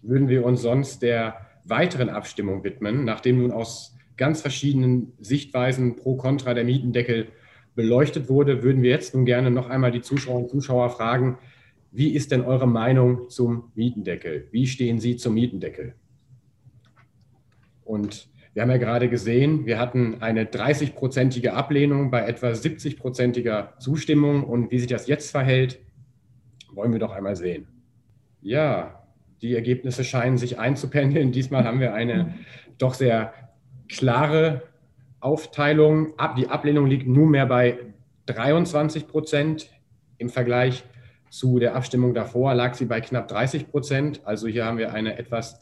würden wir uns sonst der weiteren Abstimmung widmen, nachdem nun aus ganz verschiedenen Sichtweisen pro Contra der Mietendeckel beleuchtet wurde, würden wir jetzt nun gerne noch einmal die Zuschauer und Zuschauer fragen, wie ist denn eure Meinung zum Mietendeckel? Wie stehen Sie zum Mietendeckel? Und wir haben ja gerade gesehen, wir hatten eine 30-prozentige Ablehnung bei etwa 70-prozentiger Zustimmung. Und wie sich das jetzt verhält, wollen wir doch einmal sehen. Ja, die Ergebnisse scheinen sich einzupendeln. Diesmal haben wir eine doch sehr klare Aufteilung. Die Ablehnung liegt nunmehr bei 23 Prozent. Im Vergleich zu der Abstimmung davor lag sie bei knapp 30 Prozent. Also hier haben wir eine etwas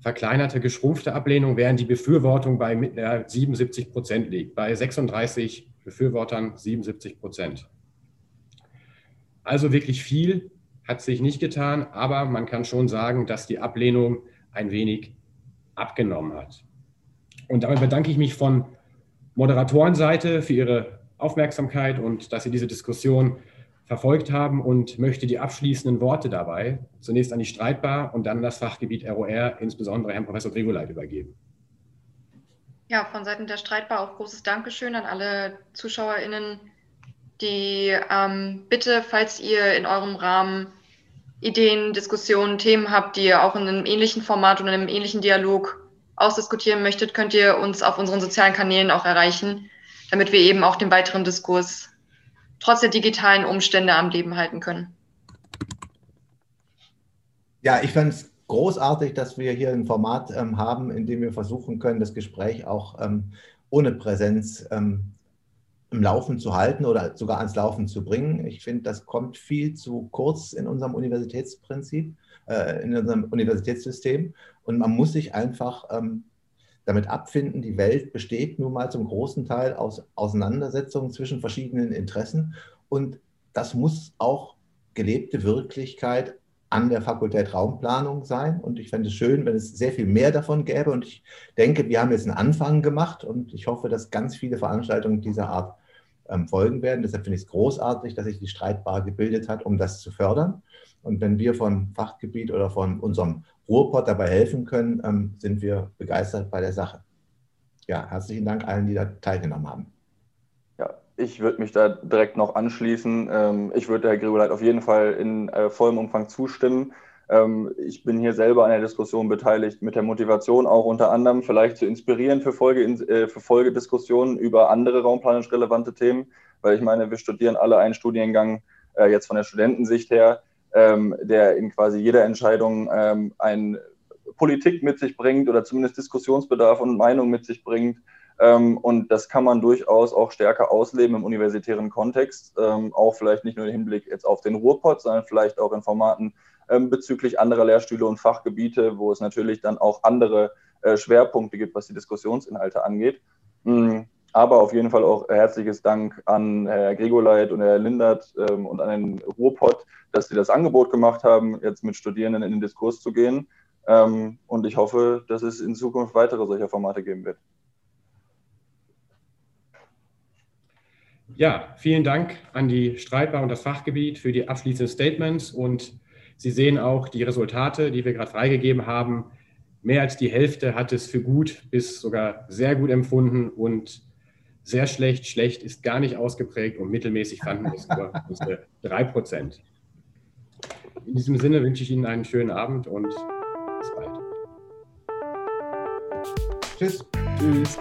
verkleinerte, geschrumpfte Ablehnung, während die Befürwortung bei 77 Prozent liegt, bei 36 Befürwortern 77 Prozent. Also wirklich viel hat sich nicht getan, aber man kann schon sagen, dass die Ablehnung ein wenig abgenommen hat. Und damit bedanke ich mich von Moderatorenseite für Ihre Aufmerksamkeit und dass Sie diese Diskussion verfolgt haben und möchte die abschließenden Worte dabei zunächst an die Streitbar und dann an das Fachgebiet ROR, insbesondere Herrn Professor Grigoleit, übergeben. Ja, von Seiten der Streitbar auch großes Dankeschön an alle ZuschauerInnen, die ähm, bitte, falls ihr in eurem Rahmen Ideen, Diskussionen, Themen habt, die ihr auch in einem ähnlichen Format und in einem ähnlichen Dialog ausdiskutieren möchtet, könnt ihr uns auf unseren sozialen Kanälen auch erreichen, damit wir eben auch den weiteren Diskurs trotz der digitalen Umstände am Leben halten können. Ja, ich fand es großartig, dass wir hier ein Format ähm, haben, in dem wir versuchen können, das Gespräch auch ähm, ohne Präsenz ähm, im Laufen zu halten oder sogar ans Laufen zu bringen. Ich finde, das kommt viel zu kurz in unserem Universitätsprinzip, äh, in unserem Universitätssystem. Und man muss sich einfach ähm, damit abfinden, die Welt besteht nun mal zum großen Teil aus Auseinandersetzungen zwischen verschiedenen Interessen und das muss auch gelebte Wirklichkeit an der Fakultät Raumplanung sein. Und ich fände es schön, wenn es sehr viel mehr davon gäbe. Und ich denke, wir haben jetzt einen Anfang gemacht und ich hoffe, dass ganz viele Veranstaltungen dieser Art ähm, folgen werden. Deshalb finde ich es großartig, dass sich die Streitbar gebildet hat, um das zu fördern. Und wenn wir von Fachgebiet oder von unserem Ruhrpott dabei helfen können, ähm, sind wir begeistert bei der Sache. Ja, herzlichen Dank allen, die da teilgenommen haben. Ja, ich würde mich da direkt noch anschließen. Ähm, ich würde Herr Grigoleit auf jeden Fall in äh, vollem Umfang zustimmen. Ähm, ich bin hier selber an der Diskussion beteiligt, mit der Motivation auch unter anderem vielleicht zu inspirieren für, Folge, äh, für Folgediskussionen über andere raumplanisch relevante Themen, weil ich meine, wir studieren alle einen Studiengang äh, jetzt von der Studentensicht her, ähm, der in quasi jeder Entscheidung ähm, ein Politik mit sich bringt oder zumindest Diskussionsbedarf und Meinung mit sich bringt. Und das kann man durchaus auch stärker ausleben im universitären Kontext, auch vielleicht nicht nur im Hinblick jetzt auf den Ruhrpott, sondern vielleicht auch in Formaten bezüglich anderer Lehrstühle und Fachgebiete, wo es natürlich dann auch andere äh, Schwerpunkte gibt, was die Diskussionsinhalte angeht. Mm, aber auf jeden Fall auch herzliches Dank an Herr Gregoleit und Herr Lindert ähm, und an den Ruhrpott, dass sie das Angebot gemacht haben, jetzt mit Studierenden in den Diskurs zu gehen. Ähm, und ich hoffe, dass es in Zukunft weitere solcher Formate geben wird. Ja, vielen Dank an die Streitbar und das Fachgebiet für die abschließenden Statements. Und Sie sehen auch die Resultate, die wir gerade freigegeben haben. Mehr als die Hälfte hat es für gut bis sogar sehr gut empfunden und sehr schlecht, schlecht ist gar nicht ausgeprägt und mittelmäßig fanden es nur unsere 3 Prozent. In diesem Sinne wünsche ich Ihnen einen schönen Abend und bis bald. Tschüss. Tschüss.